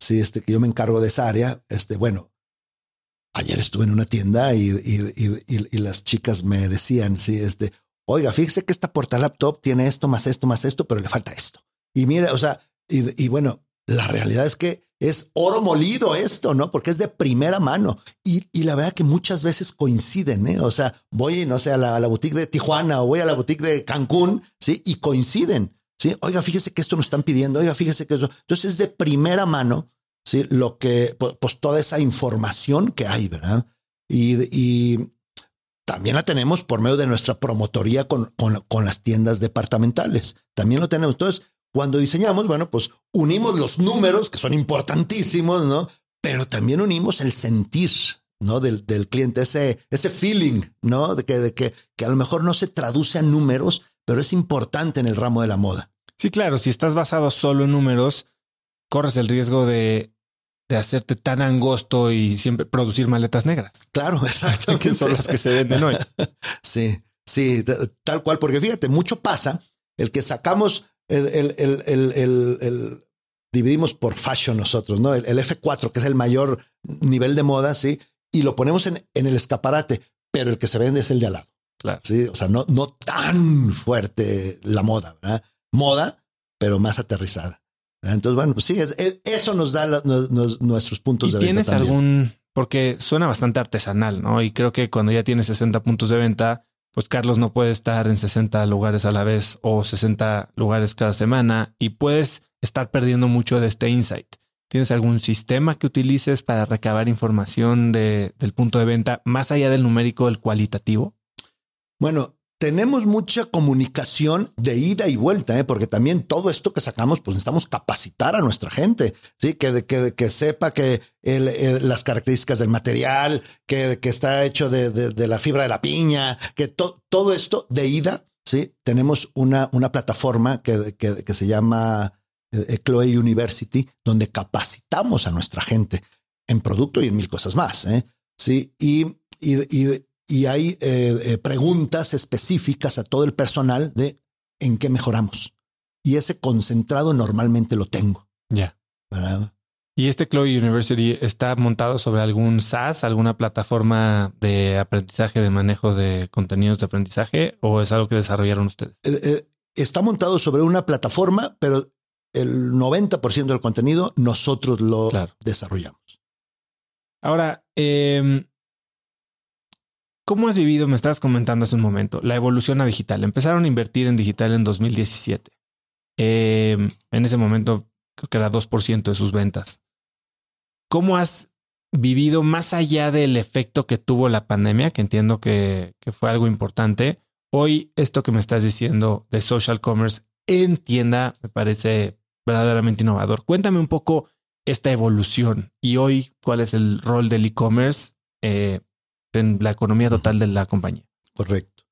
S2: Sí, este que yo me encargo de esa área. Este, bueno, ayer estuve en una tienda y, y, las chicas me decían, sí, este, oiga, fíjese que esta porta laptop tiene esto más esto más esto, pero le falta esto. Y mira, o sea, y, bueno, la realidad es que es oro molido esto, ¿no? Porque es de primera mano. Y, y la verdad que muchas veces coinciden, ¿eh? O sea, voy, no sé, a la, boutique de Tijuana o voy a la boutique de Cancún, ¿sí? Y coinciden, ¿sí? Oiga, fíjese que esto nos están pidiendo, oiga, fíjese que eso. Entonces es de primera mano, ¿sí? Lo que, pues toda esa información que hay, ¿verdad? Y, y también la tenemos por medio de nuestra promotoría con, con, con las tiendas departamentales. También lo tenemos. Entonces, cuando diseñamos, bueno, pues unimos los números que son importantísimos, ¿no? Pero también unimos el sentir, ¿no? Del, del cliente, ese, ese feeling, ¿no? De que, de que, que a lo mejor no se traduce a números, pero es importante en el ramo de la moda.
S1: Sí, claro, si estás basado solo en números, corres el riesgo de, de hacerte tan angosto y siempre producir maletas negras.
S2: Claro, (laughs) exacto.
S1: que son las que se venden hoy. (laughs)
S2: sí, sí, tal cual, porque fíjate, mucho pasa el que sacamos el, el, el, dividimos por fashion nosotros, ¿no? El, F4, que es el mayor nivel de moda, sí, y lo ponemos en, en el escaparate, pero el que se vende es el de al lado.
S1: Claro.
S2: Sí, o sea, no, no tan fuerte la moda, ¿verdad? Moda, pero más aterrizada. Entonces, bueno, pues sí, eso nos da nuestros puntos de
S1: venta. ¿Tienes algún, porque suena bastante artesanal, ¿no? Y creo que cuando ya tienes 60 puntos de venta, pues Carlos no puede estar en 60 lugares a la vez o 60 lugares cada semana y puedes estar perdiendo mucho de este insight. ¿Tienes algún sistema que utilices para recabar información de, del punto de venta más allá del numérico, el cualitativo?
S2: Bueno, tenemos mucha comunicación de ida y vuelta, ¿eh? porque también todo esto que sacamos, pues necesitamos capacitar a nuestra gente, ¿sí? que, que, que sepa que las características del material, que, que está hecho de, de, la fibra de la piña, que todo esto de ida, ¿sí? tenemos una, una plataforma que, que, se llama eh, Chloe University, donde capacitamos a nuestra gente en producto y en mil cosas más. ¿eh? Sí, y, y y hay eh, eh, preguntas específicas a todo el personal de en qué mejoramos. Y ese concentrado normalmente lo tengo.
S1: Ya. ¿Y este Chloe University está montado sobre algún SaaS, alguna plataforma de aprendizaje, de manejo de contenidos de aprendizaje, o es algo que desarrollaron ustedes?
S2: Eh, está montado sobre una plataforma, pero el 90% del contenido nosotros lo desarrollamos.
S1: Ahora, eh, ¿Cómo has vivido, me estabas comentando hace un momento, la evolución a digital? Empezaron a invertir en digital en 2017. Em, en ese momento creo que era 2% de sus ventas. ¿Cómo has vivido más allá del efecto que tuvo la pandemia, que entiendo que, que fue algo importante? Hoy esto que me estás diciendo de social commerce en tienda me parece verdaderamente innovador. Cuéntame un poco esta evolución y hoy cuál es el rol del e-commerce eh, en la economía total de la compañía.
S2: Correcto.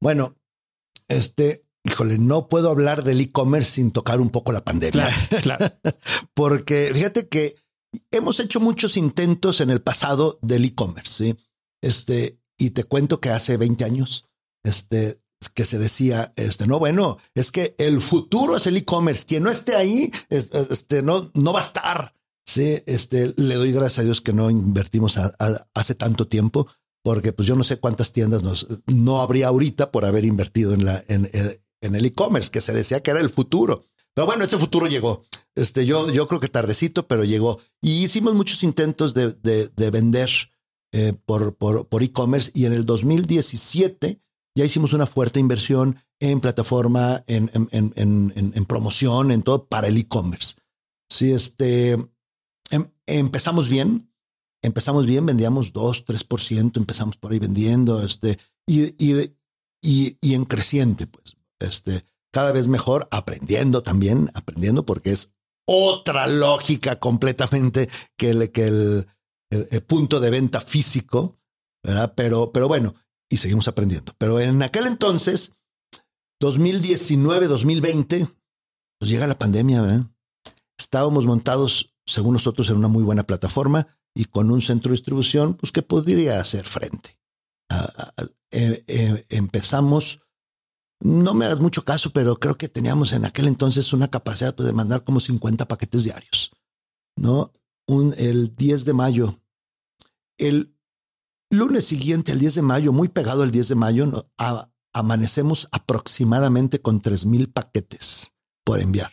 S2: Bueno, este, híjole, no puedo hablar del e-commerce sin tocar un poco la pandemia.
S1: Claro, (laughs)
S2: Porque fíjate que hemos hecho muchos intentos en el pasado del e-commerce, Este, y te cuento que hace 20 años, este, que se decía, este, no, bueno, es que el futuro es el e-commerce. Quien no esté ahí, este, no, no va a estar. Sí, este, le doy gracias a Dios que no invertimos hace tanto tiempo, porque pues yo no sé cuántas tiendas nos, no habría ahorita por haber invertido en, la, en, en el e-commerce, que se decía que era el futuro. Pero bueno, ese futuro llegó. Este, yo, yo creo que tardecito, pero llegó. Y hicimos muchos intentos de, de, vender eh, por, por, por e-commerce y en el 2017 ya hicimos una fuerte inversión en plataforma, en, en, en, en promoción, en todo para el e-commerce. Sí, este, empezamos bien, empezamos bien, vendíamos 2, 3%, empezamos por ahí vendiendo, este, y, y, y, y en creciente, pues, este, cada vez mejor, aprendiendo también, aprendiendo porque es otra lógica completamente que el, que el, el, punto de venta físico, ¿verdad? Pero, pero bueno, y seguimos aprendiendo. Pero en aquel entonces, 2019, 2020, pues llega la pandemia, ¿verdad? Estábamos montados según nosotros, en una muy buena plataforma y con un centro de distribución, pues que podría hacer frente eh, eh, empezamos, no me hagas mucho caso, pero creo que teníamos en aquel entonces una capacidad pues, de mandar como 50 paquetes diarios, ¿no? Un, el 10 de mayo. El lunes siguiente, el 10 de mayo, muy pegado al 10 de mayo, amanecemos aproximadamente con 3 mil paquetes por enviar.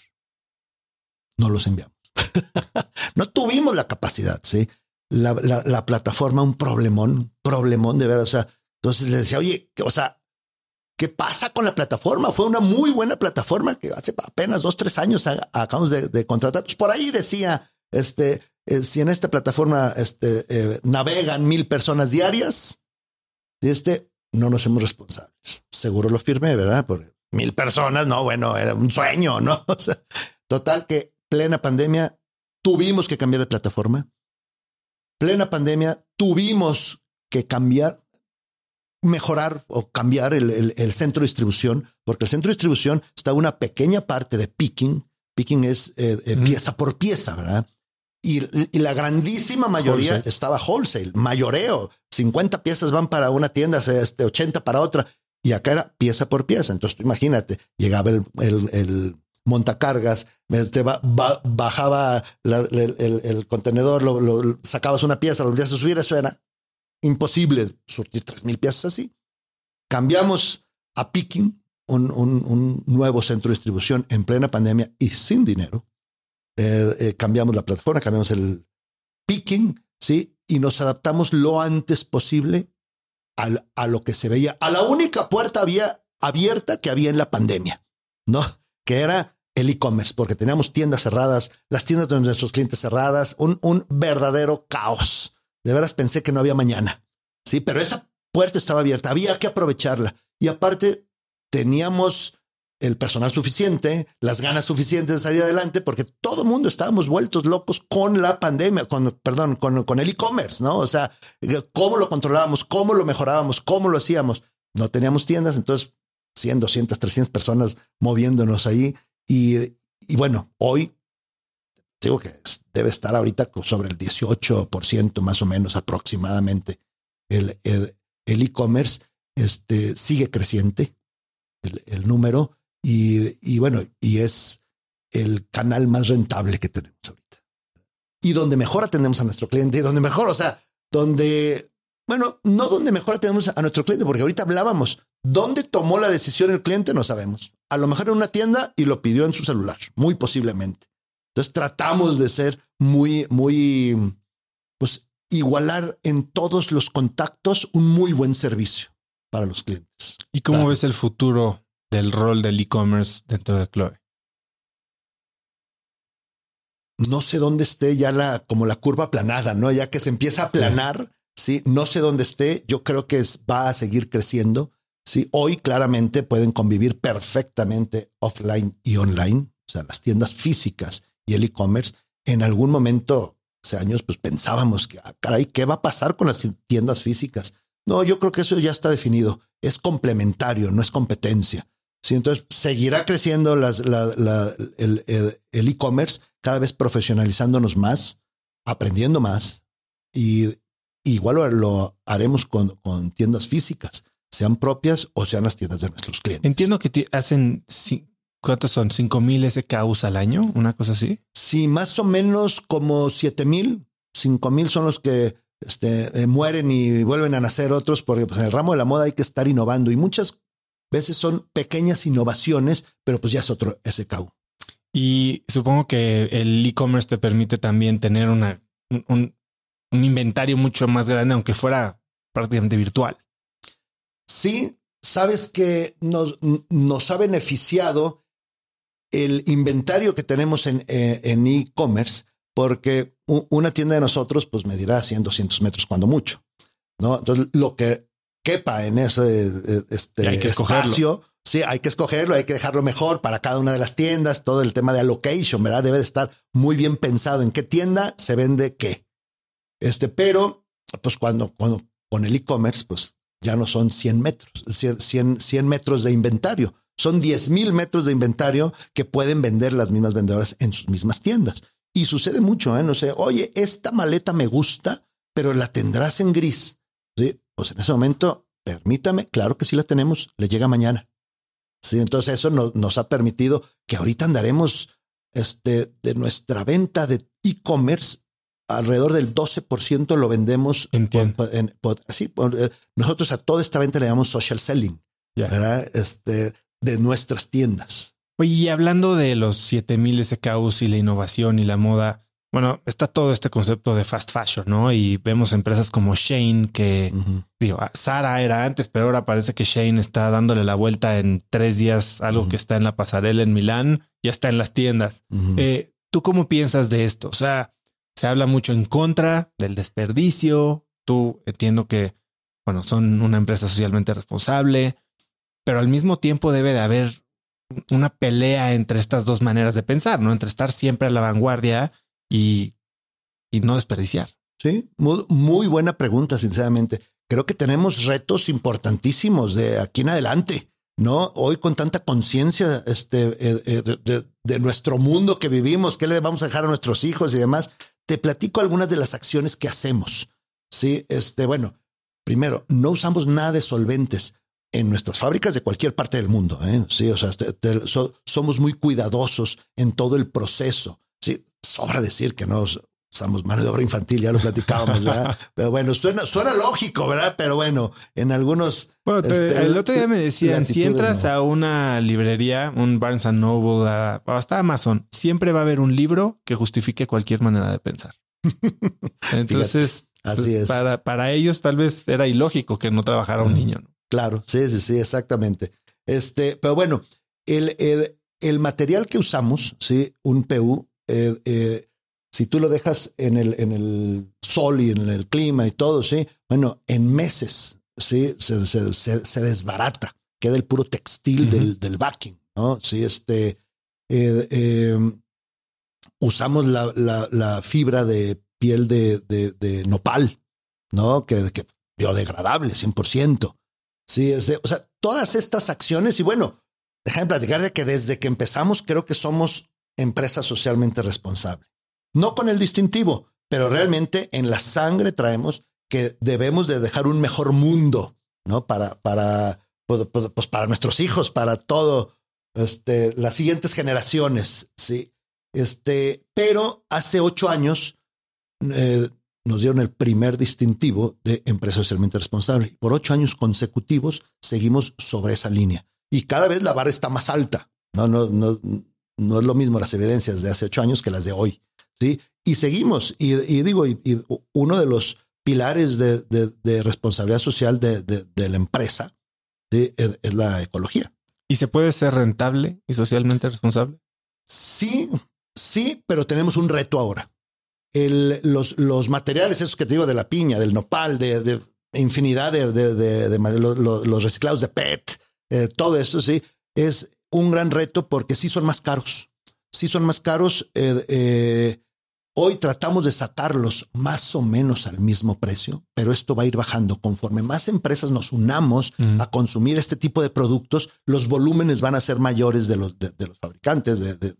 S2: No los enviamos. (laughs) no tuvimos la capacidad, ¿sí? La, la, plataforma, un problemón, problemón de ver, o sea, entonces le decía, oye, o sea, ¿qué pasa con la plataforma? Fue una muy buena plataforma que hace apenas dos, tres años acabamos de, contratar. Pues por ahí decía, este, eh, si en esta plataforma este, eh, navegan mil personas diarias, este, no nos hacemos responsables. Seguro lo firmé, ¿verdad? Por mil personas, no, bueno, era un sueño, ¿no? (laughs) O sea, total que plena pandemia tuvimos que cambiar de plataforma. Plena pandemia tuvimos que cambiar, mejorar o cambiar el, centro de distribución, porque el centro de distribución está una pequeña parte de picking. Picking es eh, eh, pieza por pieza, ¿verdad? Y, la grandísima mayoría estaba wholesale, mayoreo. 50 piezas van para una tienda, este, 80 para otra. Y acá era pieza por pieza. Entonces, imagínate, llegaba el, el, montacargas, este, bajaba el, contenedor, lo, sacabas una pieza, lo volvías a subir. Eso era imposible surtir tres mil piezas así. Cambiamos a Picking, un, un nuevo centro de distribución en plena pandemia y sin dinero eh, eh, cambiamos la plataforma, cambiamos el picking, ¿sí? Y nos adaptamos lo antes posible a, lo que se veía, a la única puerta había, abierta que había en la pandemia, ¿no? Que era el e-commerce, porque teníamos tiendas cerradas, las tiendas de nuestros clientes cerradas, un, un verdadero caos. De veras pensé que no había mañana, ¿sí? Pero esa puerta estaba abierta, había que aprovecharla. Y aparte, teníamos el personal suficiente, las ganas suficientes de salir adelante, porque todo mundo estábamos vueltos locos con la pandemia, con, perdón, con, con el e-commerce, ¿no? O sea, cómo lo controlábamos, cómo lo mejorábamos, cómo lo hacíamos. No teníamos tiendas, entonces 100, 200, 300 personas moviéndonos ahí. Y, y bueno, hoy digo que debe estar ahorita sobre el 18% más o menos aproximadamente. El e-commerce este, sigue creciente, el, el número y, bueno, y es el canal más rentable que tenemos ahorita. Y donde mejor atendemos a nuestro cliente, donde mejor, o sea, donde, bueno, no donde mejor atendemos a nuestro cliente, porque ahorita hablábamos, ¿dónde tomó la decisión el cliente? No sabemos. A lo mejor en una tienda y lo pidió en su celular, muy posiblemente. Entonces tratamos de ser muy, muy, pues igualar en todos los contactos un muy buen servicio para los clientes.
S1: ¿Y cómo ves el futuro del rol del e-commerce dentro de Chloe?
S2: No sé dónde esté ya la, como la curva aplanada, ¿no? Ya que se empieza a aplanar, sí, no sé dónde esté, yo creo que va a seguir creciendo. Sí, hoy claramente pueden convivir perfectamente offline y online, o sea, las tiendas físicas y el e-commerce. En algún momento, hace años, pues pensábamos que, ah, caray, ¿qué va a pasar con las tiendas físicas? No, yo creo que eso ya está definido. Es complementario, no es competencia. Sí, entonces seguirá creciendo el e-commerce, cada vez profesionalizándonos más, aprendiendo más y igual lo, haremos con, con, tiendas físicas, sean propias o sean las tiendas de nuestros clientes.
S1: Entiendo que hacen, ¿cuántos son? ¿Cinco mil SKUs al año? ¿Una cosa así?
S2: Sí, más o menos como siete mil, cinco mil son los que este, eh, mueren y vuelven a nacer otros, porque pues, en el ramo de la moda hay que estar innovando y muchas veces son pequeñas innovaciones, pero pues ya es otro SKU.
S1: Y supongo que el e-commerce te permite también tener una, un, inventario mucho más grande, aunque fuera prácticamente virtual.
S2: Sí, sabes que nos, nos ha beneficiado el inventario que tenemos en eh, e-commerce, porque una tienda de nosotros pues medirá 100, 200 metros cuando mucho. ¿no? Entonces, lo que quepa en ese eh, este, hay que espacio. Sí, hay que escogerlo, hay que dejarlo mejor para cada una de las tiendas. Todo el tema de allocation, ¿verdad? Debe de estar muy bien pensado en qué tienda se vende qué. Este, pero, pues cuando, cuando con el e-commerce, pues ya no son 100 metros, 100, 100, metros de inventario. Son 10 mil metros de inventario que pueden vender las mismas vendedoras en sus mismas tiendas. Y sucede mucho, ¿eh? No sé, oye, esta maleta me gusta, pero la tendrás en gris. pues en ese momento permítame, claro que sí la tenemos, le llega mañana. Sí, entonces eso nos ha permitido que ahorita andaremos este, de nuestra venta de e-commerce, alrededor del 12% lo vendemos. así, eh, nosotros a toda esta venta le llamamos social selling, ¿verdad? Este, de nuestras tiendas.
S1: Oye, y hablando de los 7000 SKUs y la innovación y la moda, bueno, está todo este concepto de fast fashion, ¿no? Y vemos empresas como Shane que, digo, ah, Sara era antes, pero ahora parece que Shane está dándole la vuelta en tres días, algo que está en la pasarela en Milán, ya está en las tiendas. Eh, ¿Tú cómo piensas de esto? O sea, se habla mucho en contra del desperdicio. Tú entiendo que, bueno, son una empresa socialmente responsable, pero al mismo tiempo debe de haber una pelea entre estas dos maneras de pensar, ¿no? Entre estar siempre a la vanguardia y, no desperdiciar?
S2: Sí, muy, buena pregunta, sinceramente. Creo que tenemos retos importantísimos de aquí en adelante, ¿no? Hoy con tanta conciencia este, eh, eh, de, nuestro mundo que vivimos, qué le vamos a dejar a nuestros hijos y demás, te platico algunas de las acciones que hacemos. Sí, este, bueno, primero, no usamos nada de solventes en nuestras fábricas de cualquier parte del mundo. ¿eh? Sí, o sea, somos muy cuidadosos en todo el proceso. Sí, sobra decir que no usamos mano de obra infantil, ya lo platicábamos, ¿verdad? (laughs) Pero bueno, suena, suena lógico, ¿verdad? Pero bueno, en algunos...
S1: Bueno, este, el otro día me decían, si entras a una librería, un Barnes Noble, hasta Amazon, siempre va a haber un libro que justifique cualquier manera de pensar. (laughs) Entonces, así pues, es. Para, para ellos tal vez era ilógico que no trabajara un niño.
S2: Claro, sí, sí, sí, exactamente. Este, pero bueno, el, el, el material que usamos, sí, un PU, eh, eh, si tú lo dejas en el, en el sol y en el clima y todo, sí, bueno, en meses, sí, se, se, desbarata, queda el puro textil del, del backing, ¿no? Sí, este, eh, usamos la, la, fibra de piel de, de, nopal, ¿no? Que, que biodegradable, 100%. Sí, o sea, todas estas acciones y bueno, déjame platicar de que desde que empezamos creo que somos empresa socialmente responsable. No con el distintivo, pero realmente en la sangre traemos que debemos de dejar un mejor mundo, ¿no? Para, para, pues, pues, pues para nuestros hijos, para todo, este, las siguientes generaciones, sí. Este, pero hace ocho años eh, nos dieron el primer distintivo de empresa socialmente responsable. Por ocho años consecutivos seguimos sobre esa línea y cada vez la vara está más alta. No, no, no, no es lo mismo las evidencias de hace ocho años que las de hoy. ¿Sí? Y seguimos. Y, digo, y, uno de los pilares de, responsabilidad social de, la empresa es, la ecología.
S1: ¿Y se puede ser rentable y socialmente responsable?
S2: Sí, sí, pero tenemos un reto ahora. El, los, los materiales, esos que te digo de la piña, del nopal, de, infinidad de, los, reciclados de PET, eh, todo eso, sí, es un gran reto porque sí son más caros. Sí son más caros. Eh, eh, hoy tratamos de sacarlos más o menos al mismo precio, pero esto va a ir bajando. Conforme más empresas nos unamos a consumir este tipo de productos, los volúmenes van a ser mayores de los, de, los fabricantes de,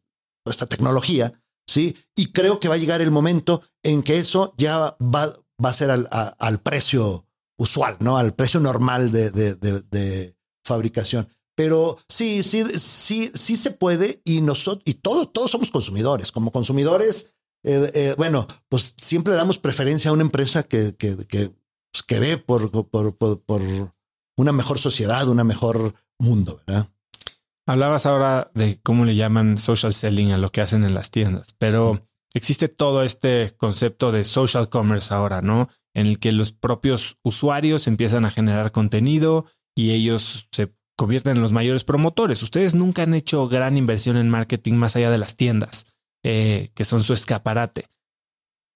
S2: esta tecnología. Sí, y creo que va a llegar el momento en que eso ya va, va a ser al, al precio usual, no al precio normal de fabricación. Pero sí, sí, sí, sí se puede y nosotros, y todos, todos somos consumidores. Como consumidores, eh, eh, bueno, pues siempre damos preferencia a una empresa que, que, que, pues, que ve por, por, por, una mejor sociedad, un mejor mundo, ¿verdad?
S1: Hablabas ahora de cómo le llaman social selling a lo que hacen en las tiendas, pero existe todo este concepto de social commerce ahora, ¿no? En el que los propios usuarios empiezan a generar contenido y ellos se convierten en los mayores promotores. Ustedes nunca han hecho gran inversión en marketing más allá de las tiendas, eh, que son su escaparate.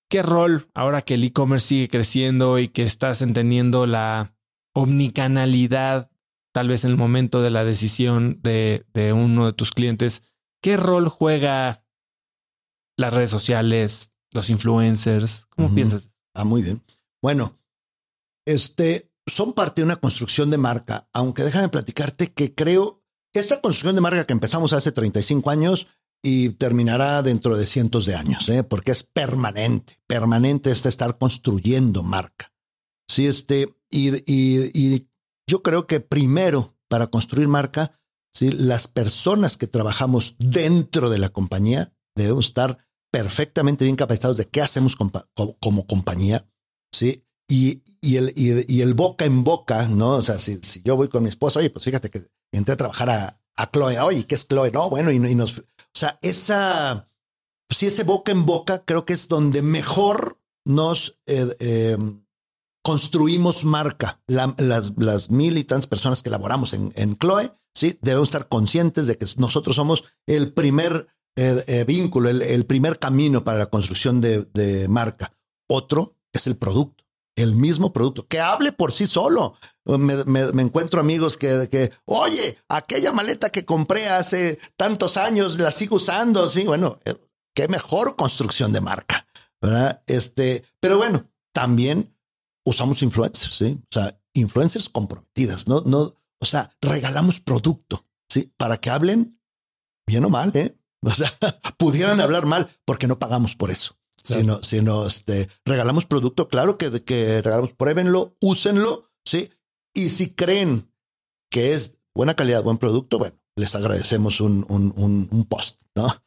S1: ¿Qué rol, ahora que el e-commerce sigue creciendo y que estás entendiendo la omnicanalidad, tal vez en el momento de la decisión de, uno de tus clientes, qué rol juega las redes sociales, los influencers? ¿Cómo piensas?
S2: Ah, muy bien. Bueno, este, son parte de una construcción de marca, aunque déjame platicarte que creo esta construcción de marca que empezamos hace 35 años y terminará dentro de cientos de años, ¿eh? porque es permanente, permanente este estar construyendo marca. Sí, este, y, y, yo creo que primero para construir marca, ¿sí? las personas que trabajamos dentro de la compañía debemos estar perfectamente bien capacitados de qué hacemos como, compañía, ¿sí? Y, y, el, y, el boca en boca, ¿no? O sea, si, si, yo voy con mi esposo, oye, pues fíjate que entré a trabajar a, a Chloe, oye, ¿qué es Chloe? No, bueno, y, y nos... O sea, esa... Si ese boca en boca creo que es donde mejor nos eh, em, construimos marca. las, las mil y tantas personas que laboramos en, en Chloe, sí, debemos estar conscientes de que nosotros somos el primer eh, eh, vínculo, el, primer camino para la construcción de, marca. Otro es el producto, el mismo producto, que hable por sí solo. Me, encuentro amigos que, que, oye, aquella maleta que compré hace tantos años, la sigo usando. Sí, bueno, eh, qué mejor construcción de marca. Este, pero bueno, también usamos influencers, ¿sí? O sea, influencers comprometidas, ¿no? No, o sea, regalamos producto, ¿sí? Para que hablen bien o mal, ¿eh? O sea, (laughs) pudieran hablar mal porque no pagamos por eso. Sino, sino este, regalamos producto, claro que, que regalamos, pruébenlo, úsenlo, ¿sí? Y si creen que es buena calidad, buen producto, bueno, les agradecemos un, un, un, post, ¿no?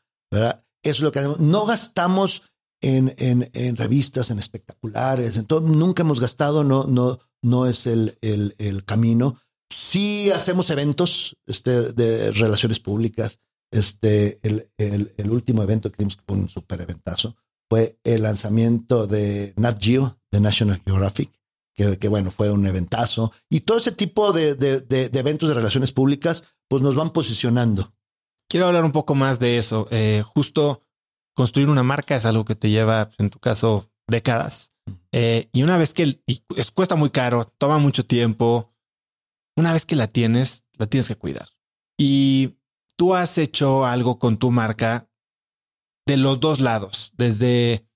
S2: Es lo que hacemos. No gastamos en, en, en revistas, en espectaculares, entonces nunca hemos gastado, no, no, no es el, el, el camino. Sí hacemos eventos este, de relaciones públicas. Este, el, el, último evento que tuvimos, que fue un super eventazo, fue el lanzamiento de Nat Geo, de National Geographic, que, bueno, fue un eventazo. Y todo ese tipo de, de, eventos de relaciones públicas, pues nos van posicionando.
S1: Quiero hablar un poco más de eso. Eh, justo construir una marca es algo que te lleva, en tu caso, décadas. Eh, y una vez que es, cuesta muy caro, toma mucho tiempo. Una vez que la tienes, la tienes que cuidar. Y tú has hecho algo con tu marca de los dos lados, desde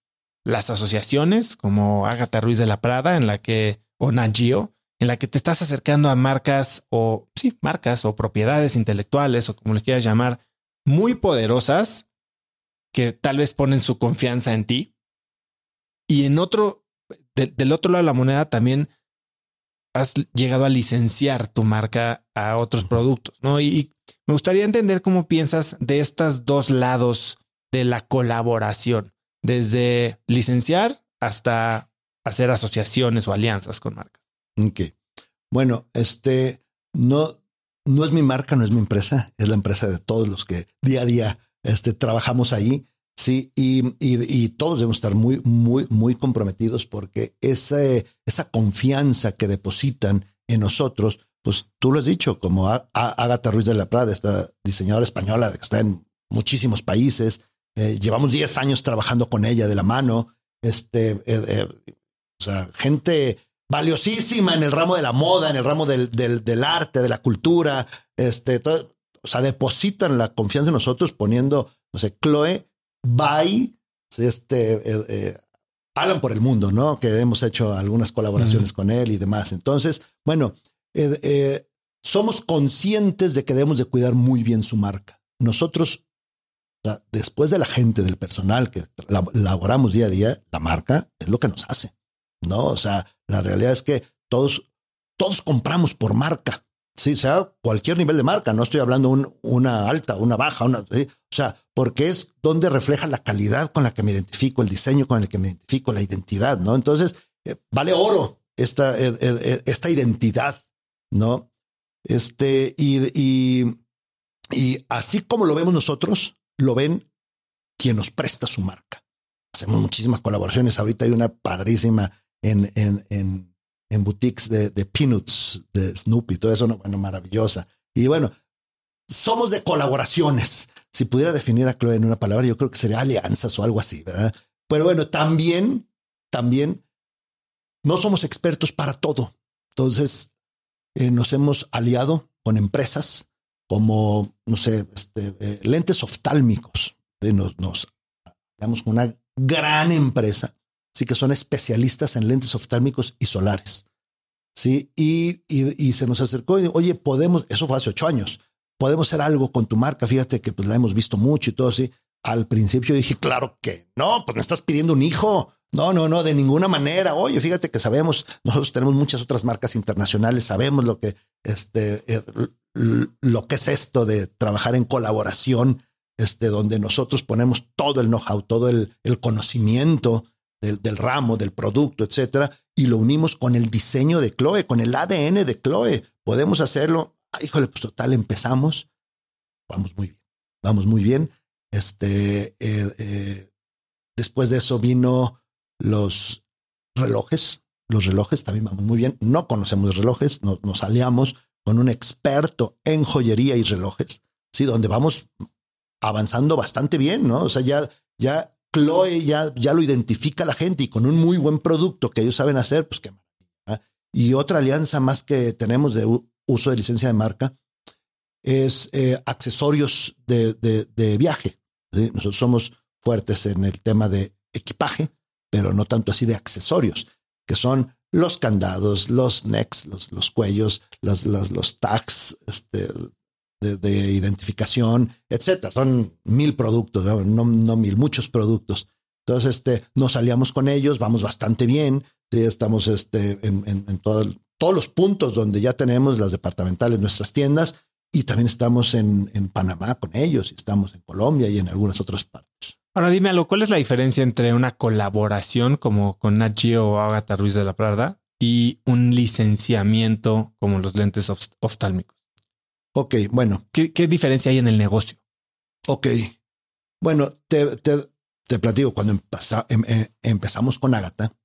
S1: las asociaciones como Agatha Ruiz de la Prada, en la que, o Nagio, en la que te estás acercando a marcas o, sí, marcas o propiedades intelectuales o como le quieras llamar, muy poderosas que tal vez ponen su confianza en ti. Y en otro, del otro lado de la moneda también has llegado a licenciar tu marca a otros productos, ¿no? Y, me gustaría entender cómo piensas de estos dos lados de la colaboración, desde licenciar hasta hacer asociaciones o alianzas con marcas.
S2: Ok. Bueno, este no, no es mi marca, no es mi empresa, es la empresa de todos los que día a día este, trabajamos ahí. Sí, y, y, todos debemos estar muy, muy, muy comprometidos porque ese, esa confianza que depositan en nosotros, pues tú lo has dicho, como Agatha Ruiz de la Prada, esta diseñadora española que está en muchísimos países, eh, llevamos 10 años trabajando con ella de la mano, este, eh, eh, o sea, gente valiosísima en el ramo de la moda, en el ramo del, del, del arte, de la cultura, este, todo, o sea, depositan la confianza en nosotros poniendo, no sé, Chloe, Bye, este, Alan por el mundo, ¿no? Que hemos hecho algunas colaboraciones con él y demás. Entonces, bueno, somos conscientes de que debemos de cuidar muy bien su marca. Nosotros, después de la gente, del personal que laboramos día a día, la marca es lo que nos hace, ¿no? O sea, la realidad es que todos, todos compramos por marca. Sí, sea cualquier nivel de marca, no estoy hablando un, una alta, una baja, una, o sea, porque es donde refleja la calidad con la que me identifico, el diseño con el que me identifico, la identidad, ¿no? Entonces, eh, vale oro esta, eh, eh, esta identidad, ¿no? Este, y, y, y así como lo vemos nosotros, lo ven quien nos presta su marca. Hacemos muchísimas colaboraciones. Ahorita hay una padrísima en, en, en en boutiques de, de peanuts, de Snoopy, todo eso, bueno, maravillosa. Y bueno, somos de colaboraciones. Si pudiera definir a Chloe en una palabra, yo creo que sería alianzas o algo así, ¿verdad? Pero bueno, también, también no somos expertos para todo. Entonces, eh, nos hemos aliado con empresas como, no sé, este, eh, lentes oftálmicos. nos, nos aliamos con una gran empresa sí que son especialistas en lentes oftálmicos y solares. Sí, y, y, se nos acercó y oye, podemos, eso fue hace ocho años, podemos hacer algo con tu marca. Fíjate que pues, la hemos visto mucho y todo así. Al principio dije, claro que no, pues me estás pidiendo un hijo. No, no, no, de ninguna manera. Oye, fíjate que sabemos, nosotros tenemos muchas otras marcas internacionales, sabemos lo que, este, eh, lo que es esto de trabajar en colaboración, este, donde nosotros ponemos todo el know-how, todo el, conocimiento del, del, ramo, del producto, etcétera, y lo unimos con el diseño de Chloe, con el ADN de Chloe. Podemos hacerlo. híjole, pues total, empezamos. Vamos muy bien, vamos muy bien. Este, eh, eh, después de eso vino los relojes. Los relojes también vamos muy bien. No conocemos relojes, nos, nos aliamos con un experto en joyería y relojes, sí, donde vamos avanzando bastante bien, ¿no? O sea, ya, ya Chloe ya, ya lo identifica la gente y con un muy buen producto que ellos saben hacer, pues qué maravilla. Y otra alianza más que tenemos de uso de licencia de marca es eh, accesorios de, de, de viaje. Nosotros somos fuertes en el tema de equipaje, pero no tanto así de accesorios, que son los candados, los necks, los, los cuellos, los, los, los tags este, de, de, identificación, etcétera. Son mil productos, no, no, mil, muchos productos. Entonces, este, nos aliamos con ellos, vamos bastante bien. Estamos este, en, en, en todo, todos los puntos donde ya tenemos las departamentales, nuestras tiendas, y también estamos en, en Panamá con ellos, y estamos en Colombia y en algunas otras partes.
S1: Ahora dime algo, ¿cuál es la diferencia entre una colaboración como con Nat Geo o Agatha Ruiz de la Prada y un licenciamiento como los lentes oftálmicos?
S2: Ok, bueno.
S1: ¿Qué, qué diferencia hay en el negocio?
S2: Ok, bueno, te, te, te platico, cuando em, em, empezamos con Agatha,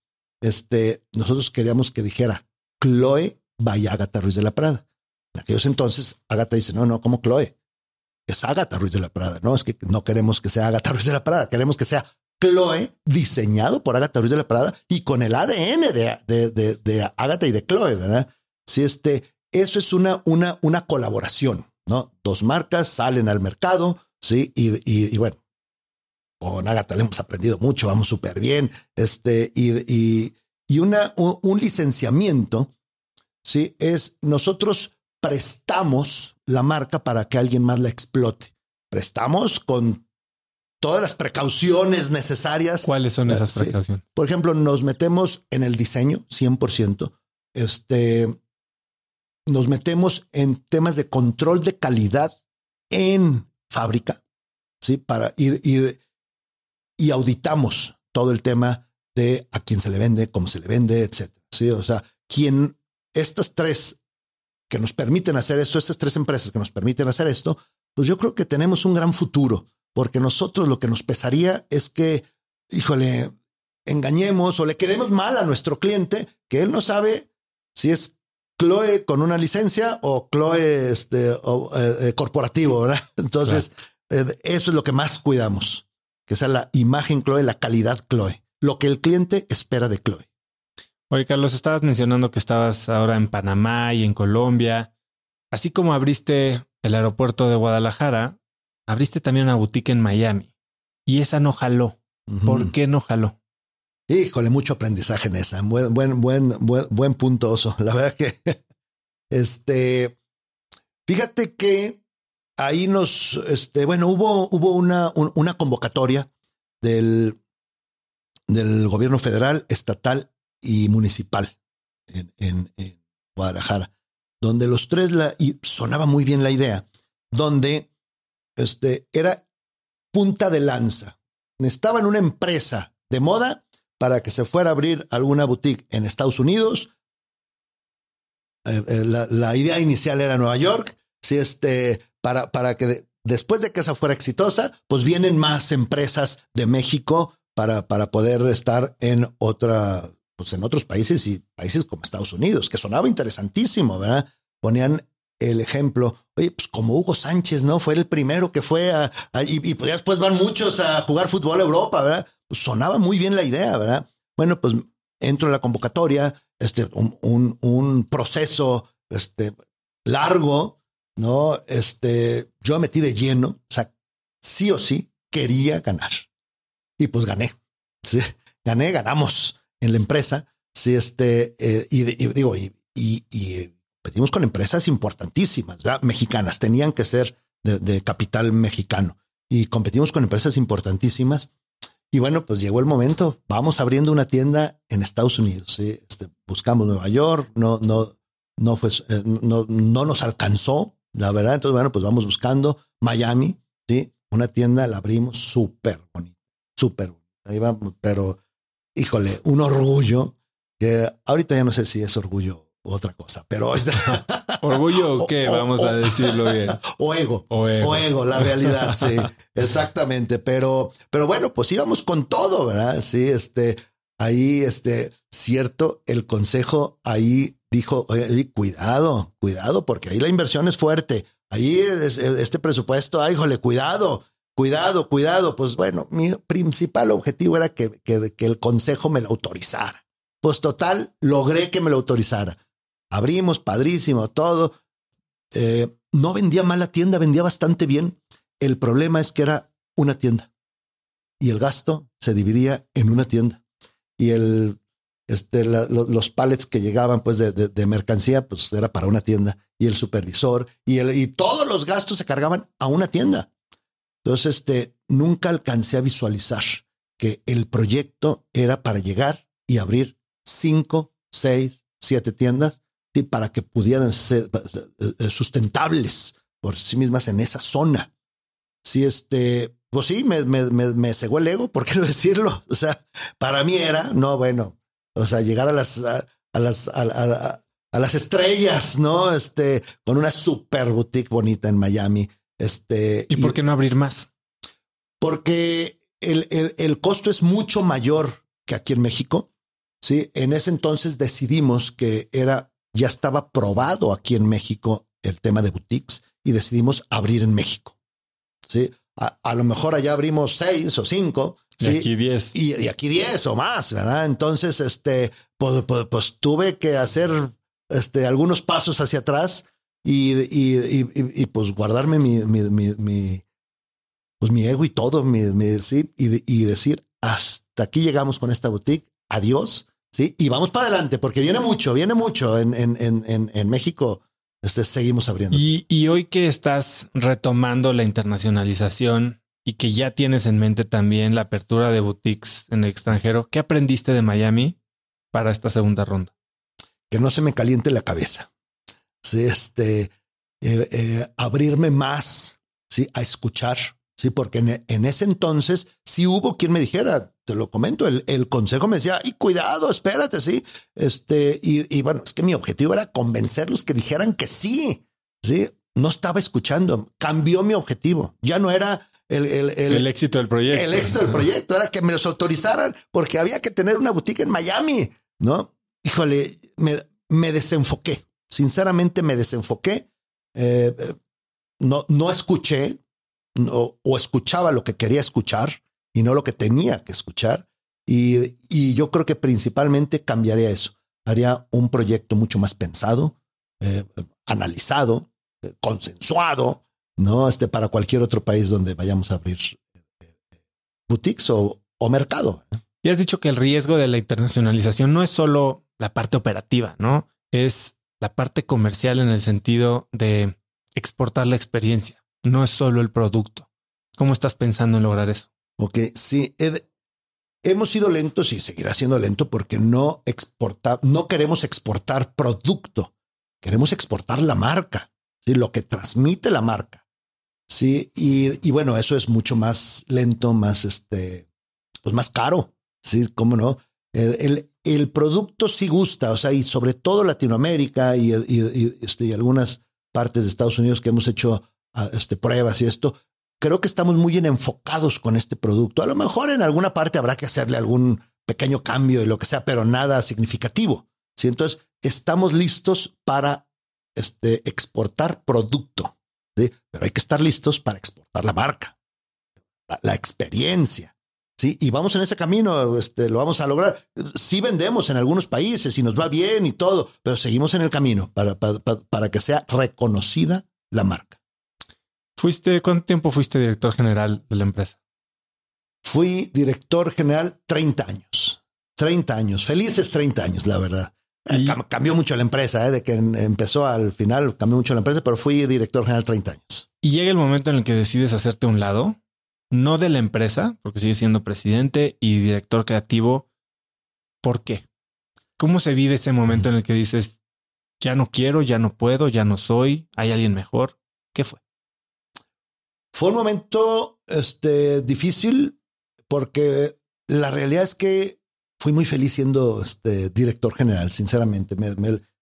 S2: este, nosotros queríamos que dijera Chloe by Agatha Ruiz de la Prada. En aquellos entonces, Agatha dice, no, no, como Chloe es Agatha Ruiz de la Prada. No es que no queremos que sea Agatha Ruiz de la Prada, queremos que sea Chloe diseñado por Agatha Ruiz de la Prada y con el ADN de, de, de, Agatha y de Chloe, ¿verdad? Si este, eso es una, una, una colaboración, ¿no? Dos marcas salen al mercado, sí, y, y, y bueno, con Agatha le hemos aprendido mucho, vamos súper bien, este, y, y, y una, un, un licenciamiento, sí, es nosotros prestamos la marca para que alguien más la explote. Prestamos con todas las precauciones necesarias.
S1: ¿Cuáles son esas precauciones?
S2: Por ejemplo, nos metemos en el diseño 100%. Este, nos metemos en temas de control de calidad en fábrica, sí, para ir y, y auditamos todo el tema de a quién se le vende, cómo se le vende, etcétera. Sí, o sea, quien estas tres que nos permiten hacer esto, estas tres empresas que nos permiten hacer esto, pues yo creo que tenemos un gran futuro, porque nosotros lo que nos pesaría es que, híjole, engañemos o le quedemos mal a nuestro cliente, que él no sabe si es Chloe con una licencia o Chloe este, o, eh, corporativo, ¿verdad? (laughs) Entonces, claro. eh, eso es lo que más cuidamos, que sea la imagen Chloe, la calidad Chloe, lo que el cliente espera de Chloe.
S1: Oye, Carlos, estabas mencionando que estabas ahora en Panamá y en Colombia. Así como abriste el aeropuerto de Guadalajara, abriste también una boutique en Miami. Y esa no jaló. Uh -huh. ¿Por qué no jaló?
S2: Híjole, mucho aprendizaje en esa. Buen, buen, buen, buen, buen punto, oso. (laughs) La verdad que, este, fíjate que ahí nos, este, bueno, hubo, hubo una, un, una convocatoria del, del gobierno federal, estatal y municipal en, en, Guadalajara, donde los tres la, y sonaba muy bien la idea, donde este era punta de lanza. Necesitaban una empresa de moda para que se fuera a abrir alguna boutique en Estados Unidos. Eh, eh, la, la, idea inicial era Nueva York. Si este, para, para que de, después de que esa fuera exitosa, pues vienen más empresas de México para, para poder estar en otra pues en otros países y países como Estados Unidos, que sonaba interesantísimo, ¿verdad? Ponían el ejemplo, oye, pues como Hugo Sánchez, ¿no? Fue el primero que fue a, y, y, pues después van muchos a jugar fútbol a Europa, ¿verdad? Pues sonaba muy bien la idea, ¿verdad? Bueno, pues entro en la convocatoria, este, un, un, proceso, este, largo, ¿no? Este, yo metí de lleno, o sea, sí o sí quería ganar. Y pues gané. Gané, ganamos en la empresa. Si este, eh, y, y, digo, y, y, y, pedimos con empresas importantísimas, ¿verdad? mexicanas, tenían que ser de, capital mexicano. Y competimos con empresas importantísimas Y bueno, pues llegó el momento. Vamos abriendo una tienda en Estados Unidos. ¿sí? Este, buscamos Nueva York, no, no, no fue, eh, no, no nos alcanzó, la verdad. Entonces, bueno, pues vamos buscando Miami, sí, una tienda la abrimos súper bonita, súper bonita. Ahí vamos, pero híjole, un orgullo que ahorita ya no sé si es orgullo u otra cosa, pero (laughs)
S1: orgullo o qué, vamos a decirlo bien. (laughs)
S2: O ego, o ego, la realidad, (laughs) sí, exactamente. Pero, pero bueno, pues íbamos con todo, ¿verdad? Sí, este, ahí, este, cierto, el consejo ahí dijo, cuidado, cuidado, porque ahí la inversión es fuerte. Ahí este presupuesto, ay, híjole, cuidado, cuidado, cuidado. Pues bueno, mi principal objetivo era que, que, el consejo me lo autorizara. Pues total, logré que me lo autorizara. Abrimos, padrísimo, todo. Eh, no vendía mal la tienda, vendía bastante bien. El problema es que era una tienda y el gasto se dividía en una tienda y el este, los pallets que llegaban pues de, de, mercancía, pues era para una tienda y el supervisor y, el, y todos los gastos se cargaban a una tienda. Entonces, este, nunca alcancé a visualizar que el proyecto era para llegar y abrir cinco, seis, siete tiendas y para que pudieran ser eh, eh, sustentables por sí mismas en esa zona. Sí, este, pues sí, me, me, me, me cegó el ego, ¿por qué no (laughs) decirlo? O sea, para mí era, no, bueno, o sea, llegar a las, a, las, a, las estrellas, ¿no? Este, con una super boutique bonita en Miami. Este.
S1: ¿Y, por qué no abrir más?
S2: Porque el, el, el, costo es mucho mayor que aquí en México. Sí, en ese entonces decidimos que era, ya estaba probado aquí en México el tema de boutiques y decidimos abrir en México. Sí, a, a lo mejor allá abrimos seis o cinco,
S1: y aquí 10.
S2: Y, aquí 10 o más, ¿verdad? Entonces, este, pues, pues, pues, tuve que hacer este, algunos pasos hacia atrás y, y, y, pues guardarme mi, mi, mi, pues mi ego y todo, mi, sí, y, decir, hasta aquí llegamos con esta boutique, adiós, sí, y vamos para adelante, porque viene mucho, viene mucho en, en, en, en México. Este, seguimos abriendo.
S1: Y, y hoy que estás retomando la internacionalización, y que ya tienes en mente también la apertura de boutiques en el extranjero, ¿qué aprendiste de Miami para esta segunda ronda?
S2: Que no se me caliente la cabeza. Sí, este, eh, eh, abrirme más, sí, a escuchar, sí, porque en, ese entonces sí hubo quien me dijera, te lo comento, el, el consejo me decía, y cuidado, espérate, sí, este, y, y bueno, es que mi objetivo era convencerlos que dijeran que sí, sí, no estaba escuchando, cambió mi objetivo, ya no era el,
S1: el, éxito del proyecto.
S2: El éxito del proyecto era que me los autorizaran porque había que tener una boutique en Miami, ¿no? Híjole, me, me desenfoqué, sinceramente me desenfoqué, eh, no, no escuché o escuchaba lo que quería escuchar y no lo que tenía que escuchar. Y, yo creo que principalmente cambiaría eso. Haría un proyecto mucho más pensado, eh, analizado, eh, consensuado, no este para cualquier otro país donde vayamos a abrir boutiques o, o mercado.
S1: Y has dicho que el riesgo de la internacionalización no es solo la parte operativa, no es la parte comercial en el sentido de exportar la experiencia, no es solo el producto. ¿Cómo estás pensando en lograr eso?
S2: Ok, sí, hemos sido lentos y seguirá siendo lento porque no exporta, no queremos exportar producto, queremos exportar la marca, ¿sí? lo que transmite la marca. Sí, y, y, bueno, eso es mucho más lento, más este, pues más caro. Sí, cómo no. El, producto sí gusta, o sea, y sobre todo Latinoamérica y, y, este, algunas partes de Estados Unidos que hemos hecho ah, este, pruebas y esto, creo que estamos muy bien enfocados con este producto. A lo mejor en alguna parte habrá que hacerle algún pequeño cambio y lo que sea, pero nada significativo. ¿sí? Entonces, estamos listos para este, exportar producto. Pero hay que estar listos para exportar la marca, la, experiencia. Sí, y vamos en ese camino, este, lo vamos a lograr. Sí vendemos en algunos países y nos va bien y todo, pero seguimos en el camino para, para, para que sea reconocida la marca.
S1: ¿Fuiste, cuánto tiempo fuiste director general de la empresa?
S2: Fui director general 30 años. 30 años, felices 30 años, la verdad. Eh, cambió mucho la empresa, ¿eh? de que empezó al final, cambió mucho la empresa, pero fui director general 30 años.
S1: Y llega el momento en el que decides hacerte un lado no de la empresa, porque sigue siendo presidente y director creativo. ¿Por qué? ¿Cómo se vive ese momento en el que dices, ya no quiero, ya no puedo, ya no soy, hay alguien mejor? ¿Qué fue?
S2: Fue un momento este, difícil porque la realidad es que fui muy feliz siendo este, director general, sinceramente. Me,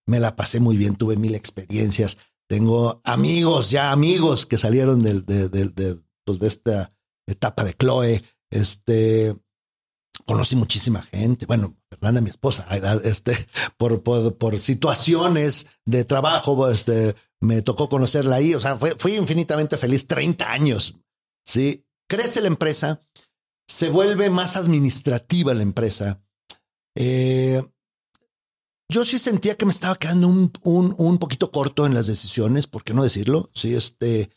S2: me, la pasé muy bien, tuve mil experiencias. Tengo amigos, ya amigos que salieron de, de, de, pues de esta etapa de Chloe. Este, conocí muchísima gente. Bueno, Fernanda, mi esposa, (laughs) este, por, por, por situaciones de trabajo, este, me tocó conocerla ahí. O sea, fui infinitamente feliz 30 años. Sí, crece la empresa, se vuelve más administrativa la empresa. Eh, yo sí sentía que me estaba quedando un, un, un, poquito corto en las decisiones, ¿por qué no decirlo? Sí, este,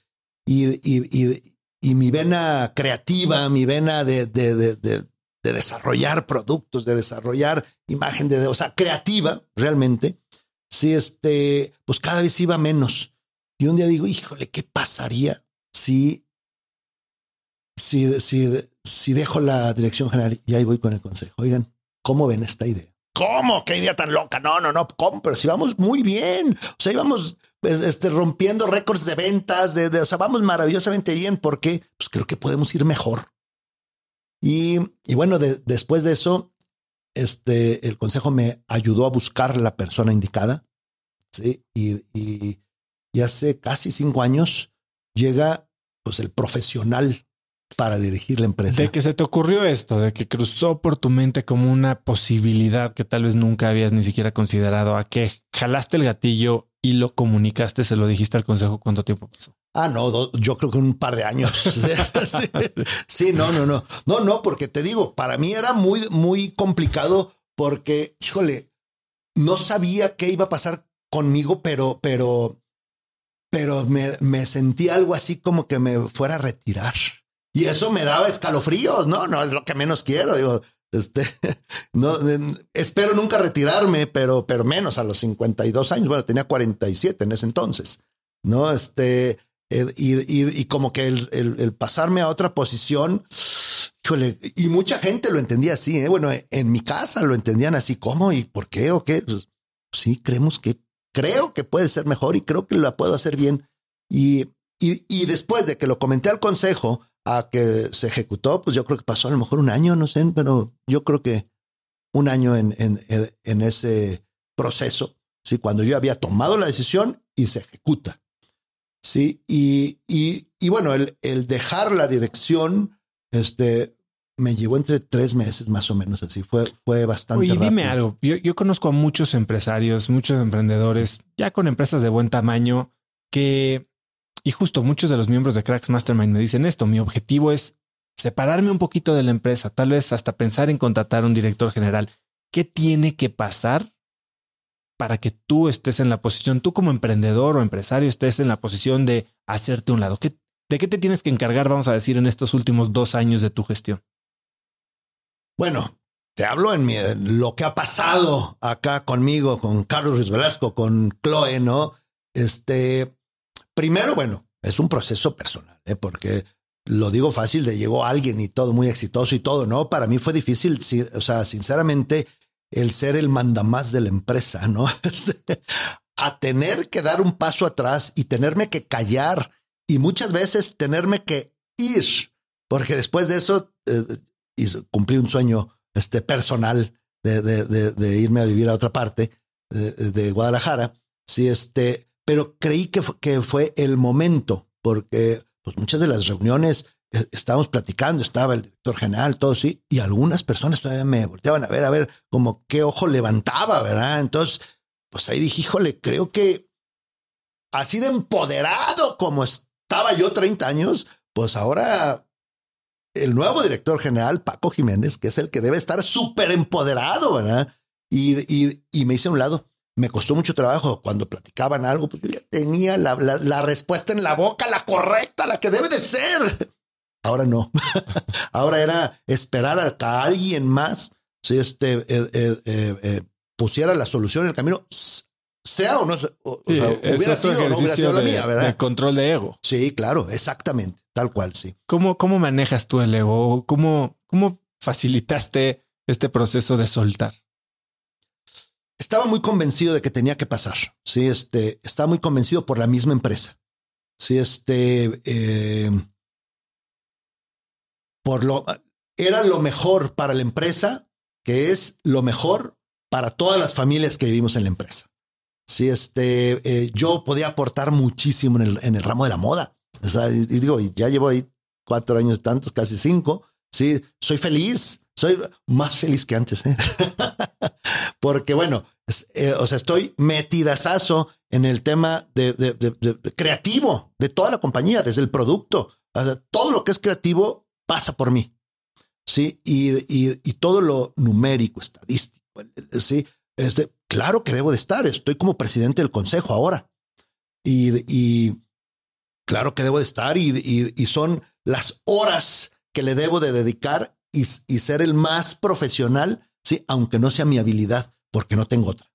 S2: y, y, y, y mi vena creativa, mi vena de, de, de, de, desarrollar productos, de desarrollar imagen, de, o sea, creativa realmente, sí, este, pues cada vez iba menos. Y un día digo, híjole, ¿qué pasaría si, si, si, si dejo la dirección general y ahí voy con el consejo? Oigan, ¿cómo ven esta idea? ¿Cómo? ¿Qué idea tan loca? No, no, no, ¿cómo? Pero si vamos muy bien. O sea, íbamos pues, este, rompiendo récords de ventas, de, o sea, vamos maravillosamente bien porque pues creo que podemos ir mejor. Y, y bueno, después de eso, este, el consejo me ayudó a buscar la persona indicada. Sí, y, y, y hace casi cinco años llega pues el profesional para dirigir la empresa.
S1: De que se te ocurrió esto, de que cruzó por tu mente como una posibilidad que tal vez nunca habías ni siquiera considerado, a que jalaste el gatillo y lo comunicaste, se lo dijiste al consejo, ¿cuánto tiempo pasó?
S2: Ah, no, yo creo que un par de años. (laughs) (laughs) sí, no, no, no, no, no, porque te digo, para mí era muy, muy complicado porque, híjole, no sabía qué iba a pasar conmigo, pero, pero, pero me, me sentí algo así como que me fuera a retirar. Y eso me daba escalofríos, ¿no? No es lo que menos quiero. Digo, este, (laughs) no, espero nunca retirarme, pero, pero menos a los 52 años. Bueno, tenía 47 en ese entonces, ¿no? Este, eh, y, y, y, como que el, el, pasarme a otra posición, híjole, y mucha gente lo entendía así, ¿eh? Bueno, en mi casa lo entendían así, ¿cómo y por qué o qué? Pues, sí, creemos que, creo que puede ser mejor y creo que la puedo hacer bien. Y, y, y después de que lo comenté al consejo, a que se ejecutó, pues yo creo que pasó a lo mejor un año, no sé, pero yo creo que un año en, en, en ese proceso, ¿sí? cuando yo había tomado la decisión y se ejecuta. Sí, y, y, y bueno, el, el dejar la dirección, este, me llevó entre tres meses más o menos así. Fue, fue bastante.
S1: Oye, dime algo. Yo, yo, conozco a muchos empresarios, muchos emprendedores, ya con empresas de buen tamaño, que y justo muchos de los miembros de Cracks Mastermind me dicen esto. Mi objetivo es separarme un poquito de la empresa, tal vez hasta pensar en contratar un director general. ¿Qué tiene que pasar para que tú estés en la posición, tú como emprendedor o empresario estés en la posición de hacerte un lado? ¿Qué, ¿De qué te tienes que encargar, vamos a decir, en estos últimos dos años de tu gestión?
S2: Bueno, te hablo en, lo que ha pasado acá conmigo, con Carlos Ruiz Velasco, con Chloe, ¿no? Este, Primero, bueno, es un proceso personal, ¿eh? porque lo digo fácil de llegó alguien y todo muy exitoso y todo, ¿no? Para mí fue difícil, o sea, sinceramente, el ser el mandamás de la empresa, (laughs) ¿no? Este, a tener que dar un paso atrás y tenerme que callar y muchas veces tenerme que ir, porque después de eso eh, cumplí un sueño este, personal de, de, de, irme a vivir a otra parte de, de Guadalajara. Sí, este, pero creí que, que fue el momento, porque pues muchas de las reuniones eh, estábamos platicando, estaba el director general, todo sí, y algunas personas todavía me volteaban a ver, a ver como qué ojo levantaba, ¿verdad? Entonces, pues ahí dije, híjole, creo que así de empoderado como estaba yo 30 años, pues ahora el nuevo director general, Paco Jiménez, que es el que debe estar súper empoderado, ¿verdad? Y, y, y me hice a un lado me costó mucho trabajo. Cuando platicaban algo, pues yo ya tenía la, la, respuesta en la boca, la correcta, la que debe de ser. Ahora no. (laughs) Ahora era esperar a que alguien más si este, eh, eh, eh, pusiera la solución en el camino sea o no, o, sea, hubiera sido, no hubiera sido la mía, ¿verdad?
S1: El control de ego.
S2: Sí, claro, exactamente, tal cual, sí.
S1: ¿Cómo, cómo manejas tú el ego? ¿Cómo, cómo facilitaste este proceso de soltar?
S2: Estaba muy convencido de que tenía que pasar. Sí, este, estaba muy convencido por la misma empresa. Sí, este, eh, por lo, era lo mejor para la empresa, que es lo mejor para todas las familias que vivimos en la empresa. Sí, este, eh, yo podía aportar muchísimo en el, en el ramo de la moda. O sea, y, digo, ya llevo ahí cuatro años tantos, casi cinco. Sí, soy feliz, soy más feliz que antes. ¿eh? (laughs) Porque bueno, eh, o sea, estoy metidazazo en el tema de, creativo de toda la compañía, desde el producto. O todo lo que es creativo pasa por mí. Sí, y, todo lo numérico, estadístico. Sí, este, claro que debo de estar. Estoy como presidente del consejo ahora. Y, claro que debo de estar y, y, son las horas que le debo de dedicar y, ser el más profesional, sí, aunque no sea mi habilidad, porque no tengo otra.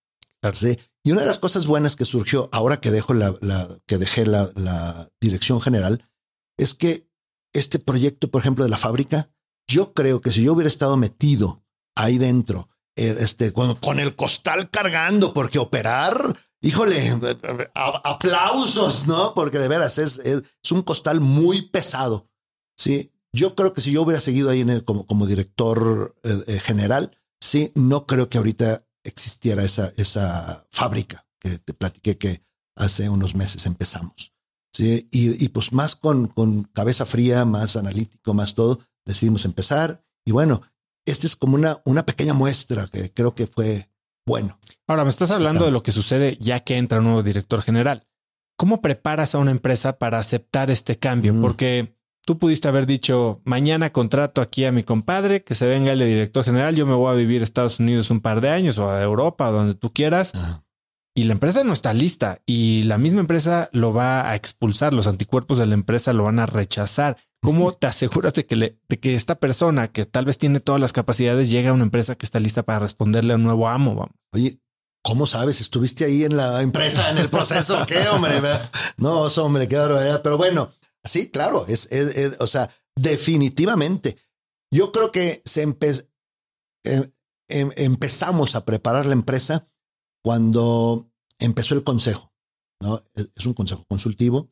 S2: Sí. Y una de las cosas buenas que surgió ahora que dejo la, la que dejé la, la, dirección general es que este proyecto, por ejemplo, de la fábrica, yo creo que si yo hubiera estado metido ahí dentro, eh, este, con, con el costal cargando, porque operar híjole, aplausos, ¿no? Porque de veras es, es, un costal muy pesado. Sí, yo creo que si yo hubiera seguido ahí en el, como, como director eh, eh, general, sí, no creo que ahorita existiera esa, esa fábrica que te platiqué que hace unos meses empezamos. Sí, y, y pues más con, con cabeza fría, más analítico, más todo, decidimos empezar. Y bueno, esta es como una, una pequeña muestra que creo que fue bueno.
S1: Ahora me estás hablando de lo que sucede ya que entra un nuevo director general. ¿Cómo preparas a una empresa para aceptar este cambio? Mm. Porque tú pudiste haber dicho, mañana contrato aquí a mi compadre, que se venga el de director general, yo me voy a vivir a Estados Unidos un par de años o a Europa, donde tú quieras. Y la empresa no está lista y la misma empresa lo va a expulsar, los anticuerpos de la empresa lo van a rechazar. ¿Cómo te aseguras de que, le, de que esta persona que tal vez tiene todas las capacidades llega a una empresa que está lista para responderle a un nuevo amo? Vamos.
S2: Oye, ¿cómo sabes? ¿Estuviste ahí en la empresa, en el proceso? ¿Qué, hombre? (laughs) No, hombre, qué barbaridad. Pero bueno, sí, claro, es, o sea, definitivamente. Yo creo que se em, em, empezamos a preparar la empresa cuando empezó el consejo. ¿no? Es un consejo consultivo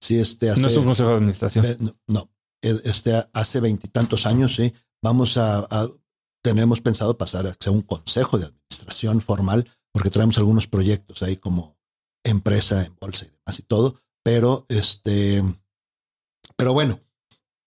S2: Sí, este
S1: no es un consejo de administración.
S2: no, e, este hace veintitantos años, sí. Vamos a, tenemos pensado pasar a ser un consejo de administración formal, porque traemos algunos proyectos ahí como empresa en bolsa y demás y todo. Pero este, pero bueno,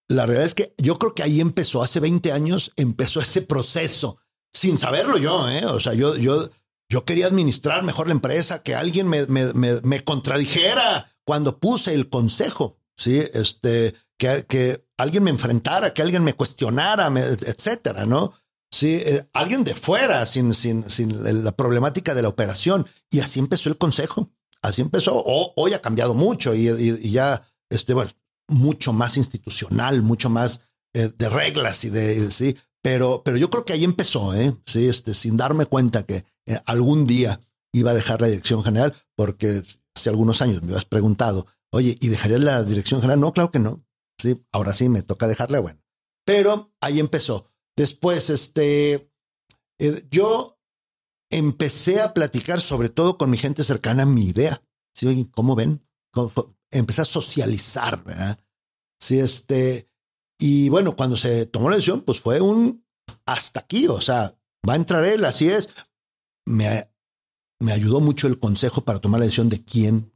S2: la realidad es que yo creo que ahí empezó, hace 20 años empezó ese proceso, sin saberlo yo, ¿eh? O sea, yo, yo, yo quería administrar mejor la empresa, que alguien me, me, me, me contradijera cuando puse el consejo, sí, este, que, que alguien me enfrentara, que alguien me cuestionara, etcétera, ¿no? Sí, eh, alguien de fuera, sin, sin, sin la problemática de la operación. Y así empezó el consejo. Así empezó. hoy ha cambiado mucho y, ya, este, bueno, mucho más institucional, mucho más eh, de reglas y de, sí. Pero, pero yo creo que ahí empezó, ¿eh? Sí, este, sin darme cuenta que eh, algún día iba a dejar la dirección general, porque hace algunos años me habías preguntado, oye, ¿y dejarías la dirección general? No, claro que no. Sí, ahora sí me toca dejarla, bueno. Pero ahí empezó. Después, este, yo empecé a platicar sobre todo con mi gente cercana mi idea. ¿Sí? ¿Cómo ven? Empecé a socializar, ¿verdad? Sí, este, y bueno, cuando se tomó la decisión, pues fue un hasta aquí, o sea, va a entrar él, así es. Me, me ayudó mucho el consejo para tomar la decisión de quién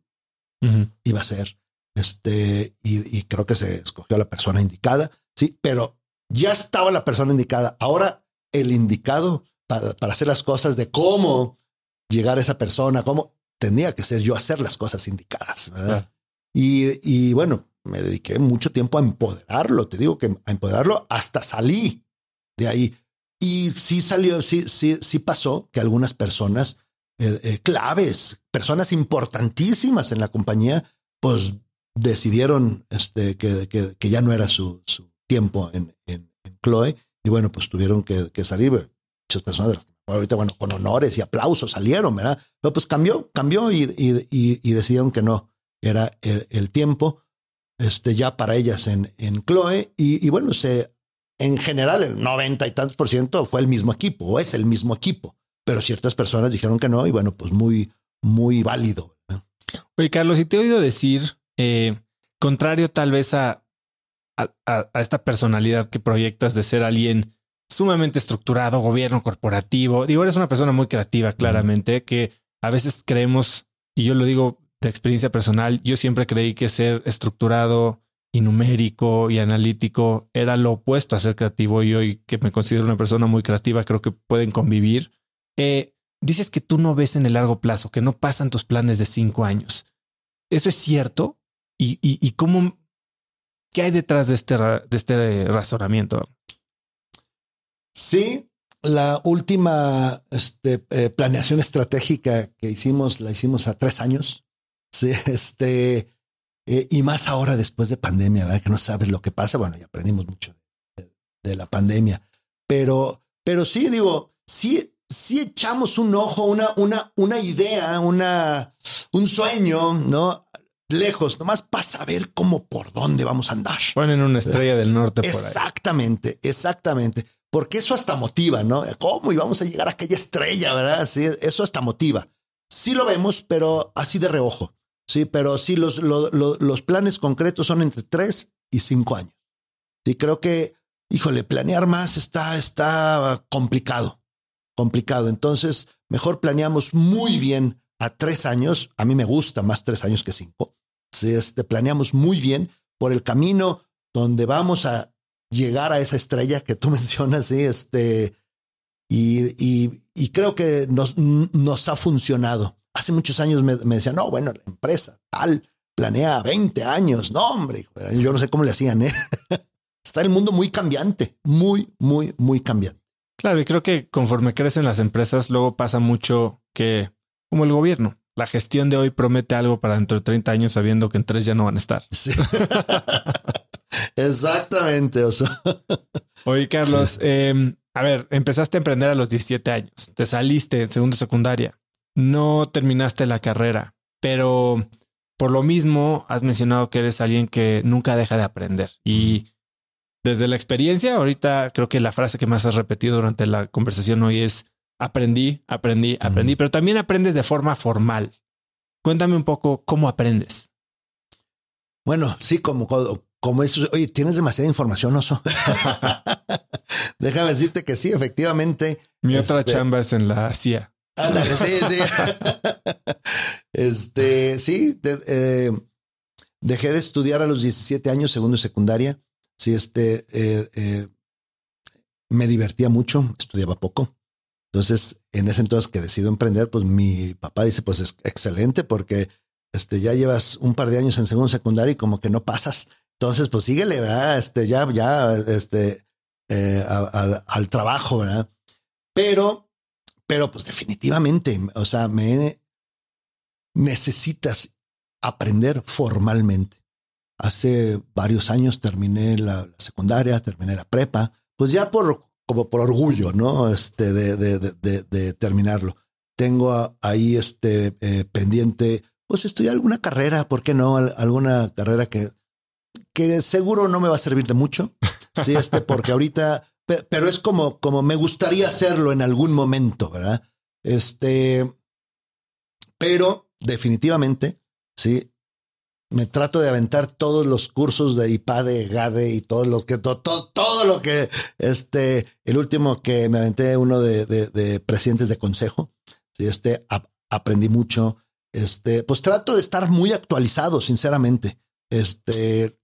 S2: iba a ser. Este, y, creo que se escogió la persona indicada. Sí, pero ya estaba la persona indicada. Ahora el indicado para, para hacer las cosas de cómo llegar a esa persona, cómo tenía que ser yo hacer las cosas indicadas. Y, y bueno, me dediqué mucho tiempo a empoderarlo. Te digo que a empoderarlo hasta salí de ahí. Y sí salió, sí, sí, sí pasó que algunas personas eh, eh, claves, personas importantísimas en la compañía, pues decidieron este, que, que, ya no era su, su tiempo en, en, Chloe y bueno, pues tuvieron que, que, salir. Muchas personas de las ahorita, bueno, con honores y aplausos salieron, ¿verdad? Pero pues cambió, cambió y, y, decidieron que no, era el, tiempo, este, ya para ellas en, en Chloe. Y, bueno, se, en general, el 90 y tantos por ciento fue el mismo equipo, o es el mismo equipo, pero ciertas personas dijeron que no, y bueno, pues muy, muy válido.
S1: Oye, Carlos, y te he oído decir, eh, contrario tal vez a, a, esta personalidad que proyectas de ser alguien sumamente estructurado, gobierno corporativo. Digo, eres una persona muy creativa, claramente, que a veces creemos, y yo lo digo experiencia personal, yo siempre creí que ser estructurado y numérico y analítico era lo opuesto a ser creativo y hoy que me considero una persona muy creativa, creo que pueden convivir. Eh, dices que tú no ves en el largo plazo, que no pasan tus planes de cinco años. ¿Eso es cierto? ¿Y, y, y cómo, qué hay detrás de este, de este razonamiento?
S2: Sí, la última este, eh, planeación estratégica que hicimos, la hicimos a tres años. Sí, (laughs) este, eh, y más ahora después de pandemia, ¿verdad? que no sabes lo que pasa. Bueno, ya aprendimos mucho de, la pandemia, pero, pero sí, digo, sí, sí echamos un ojo, una, una, una idea, una, un sueño, ¿no? Lejos, nomás para saber cómo, por dónde vamos a andar.
S1: Ponen una estrella del norte por
S2: Exactamente, exactamente porque eso hasta motiva, ¿no? ¿Cómo íbamos a llegar a aquella estrella, verdad? Sí, eso hasta motiva. Sí lo vemos, pero así de reojo. Sí, pero sí, los, los, planes concretos son entre tres y cinco años. Sí, creo que, híjole, planear más está, está complicado, complicado. Entonces, mejor planeamos muy bien a tres años. A mí me gusta más tres años que cinco. Sí, este, planeamos muy bien por el camino donde vamos a llegar a esa estrella que tú (laughs) mencionas, sí, este, y, y, creo que nos, nos ha funcionado. Hace muchos años me, me decían, no, bueno, la empresa tal planea 20 años. No, hombre, yo no sé cómo le hacían, ¿eh? (laughs) Está el mundo muy cambiante, muy, muy, muy cambiante.
S1: Claro, y creo que conforme crecen las empresas, luego pasa mucho que, como el gobierno, la gestión de hoy promete algo para dentro de 30 años sabiendo que en tres ya no van a estar. Sí. (laughs)
S2: Exactamente. O
S1: Oye, Carlos, em, a ver, empezaste a emprender a los 17 años, te saliste en segundo secundaria, no terminaste la carrera, pero por lo mismo has mencionado que eres alguien que nunca deja de aprender y desde la experiencia, ahorita creo que la frase que más has repetido durante la conversación hoy es aprendí, aprendí, aprendí, pero también aprendes de forma formal. Cuéntame un poco cómo aprendes.
S2: Bueno, sí, como, como eso, oye, tienes demasiada información, oso. (laughs) (laughs) Déjame decirte que sí, efectivamente.
S1: Mi otra este, chamba es en la CIA.
S2: Ándale, sí, (laughs) sí. este, sí, eh, dejé de estudiar a los 17 años, segundo y secundaria. Sí, este, eh, eh, me divertía mucho, estudiaba poco. Entonces, en ese entonces que decido emprender, pues mi papá dice, pues es excelente porque este, ya llevas un par de años en segundo secundaria y como que no pasas. Entonces, pues síguele, ¿verdad? Este, ya, ya, este, eh, al trabajo, ¿verdad? Pero, pero pues definitivamente, o sea, me necesitas aprender formalmente. Hace varios años terminé la, secundaria, terminé la prepa, pues ya por, como por orgullo, ¿no? Este, de, de, de, de terminarlo. Tengo ahí este eh, pendiente, pues estudiar alguna carrera, ¿por qué no? Alguna carrera que que seguro no me va a servir de mucho. Sí, este, porque ahorita, pero es como, como me gustaría hacerlo en algún momento, ¿verdad? Este, pero definitivamente, sí, me trato de aventar todos los cursos de IPADE, GADE y todo lo que, todo, todo, lo que, este, el último que me aventé, uno de, de, presidentes de consejo, sí, este, aprendí mucho, este, pues trato de estar muy actualizado, sinceramente. Este,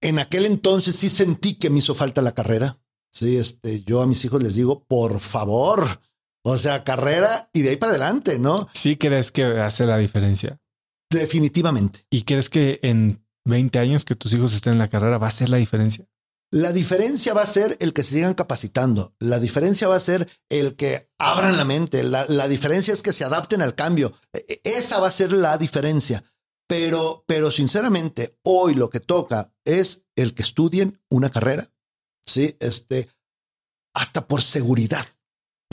S2: en aquel entonces sí sentí que me hizo falta la carrera. Sí, este, yo a mis hijos les digo, por favor, o sea, carrera y de ahí para adelante, ¿no?
S1: Sí crees que hace la diferencia.
S2: Definitivamente.
S1: ¿Y crees que en 20 años que tus hijos estén en la carrera va a ser la diferencia?
S2: La diferencia va a ser el que se sigan capacitando. La diferencia va a ser el que abran la mente. La, la diferencia es que se adapten al cambio. E, e, esa va a ser la diferencia. Pero, pero sinceramente, hoy lo que toca es el que estudien una carrera. Sí, este, hasta por seguridad,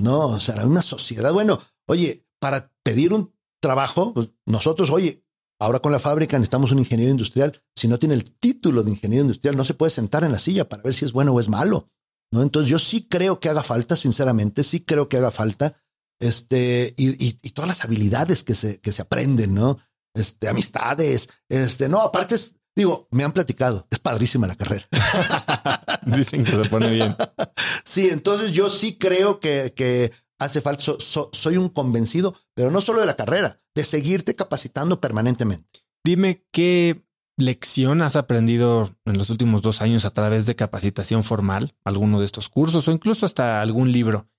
S2: ¿no? O sea, una sociedad. Bueno, oye, para pedir un trabajo, pues nosotros, oye, ahora con la fábrica necesitamos un ingeniero industrial. Si no tiene el título de ingeniero industrial, no se puede sentar en la silla para ver si es bueno o es malo. ¿no? Entonces yo sí creo que haga falta, sinceramente, sí creo que haga falta este, y, todas las habilidades que se, que se aprenden, ¿no? Este, amistades, este, no, aparte digo, me han platicado, es padrísima la carrera. (laughs)
S1: Dicen que se pone bien.
S2: Sí, entonces yo sí creo que, que hace falta, soy un convencido, pero no solo de la carrera, de seguirte capacitando permanentemente.
S1: Dime qué lección has aprendido en los últimos dos años a través de capacitación formal, alguno de estos cursos o incluso hasta algún libro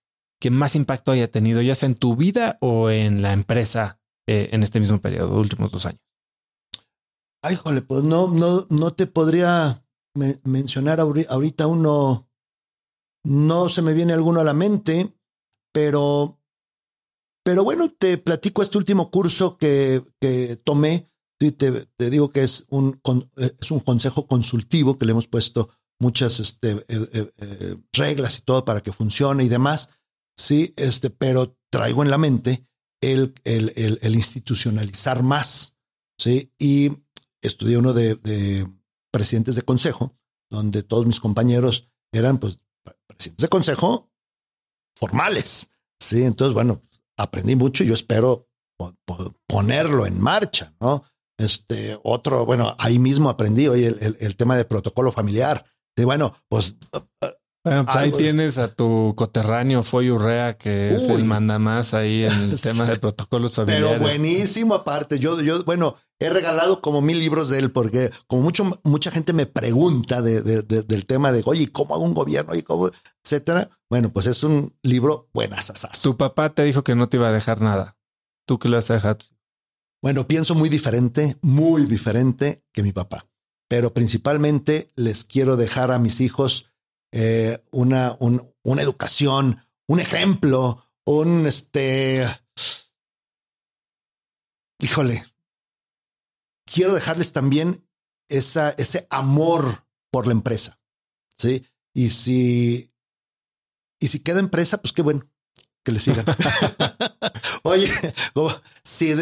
S1: que más impacto haya tenido, ya sea en tu vida o en la empresa eh, en este mismo periodo, últimos dos años?
S2: Ay, jole, pues no, no, no te podría mencionar ahorita uno, no se me viene alguno a la mente, pero, pero bueno, te platico este último curso que, tomé. Sí, te, digo que es un, es un consejo consultivo que le hemos puesto muchas este, eh, eh, eh, reglas y todo para que funcione y demás. Sí, este, pero traigo en la mente el, el, el, institucionalizar más. Sí, y estudié uno de, de, presidentes de consejo, donde todos mis compañeros eran pues presidentes de consejo formales. Sí, entonces, bueno, aprendí mucho y yo espero ponerlo en marcha, ¿no? Este otro, bueno, ahí mismo aprendí hoy el, el, tema de protocolo familiar. De bueno, pues.
S1: Bueno, pues ahí tienes a tu coterráneo Foy Urrea, que es el mandamás ahí en el (laughs) tema de protocolos familiares.
S2: Pero buenísimo, aparte. Yo, yo, bueno, he regalado como mil libros de él, porque como mucho, mucha gente me pregunta de, de, del tema de, oye, ¿cómo hago un gobierno? y cómo, etcétera. Bueno, pues es un libro buenas.
S1: Tu papá te dijo que no te iba a dejar nada. ¿Tú qué le has dejado?
S2: Bueno, pienso muy diferente, muy diferente que mi papá, pero principalmente les quiero dejar a mis hijos eh, una, una educación, un ejemplo, un este. Híjole, quiero dejarles también esa, ese amor por la empresa. Sí. Y si, y si queda empresa, pues qué bueno que le sigan. (laughs) Oye, si,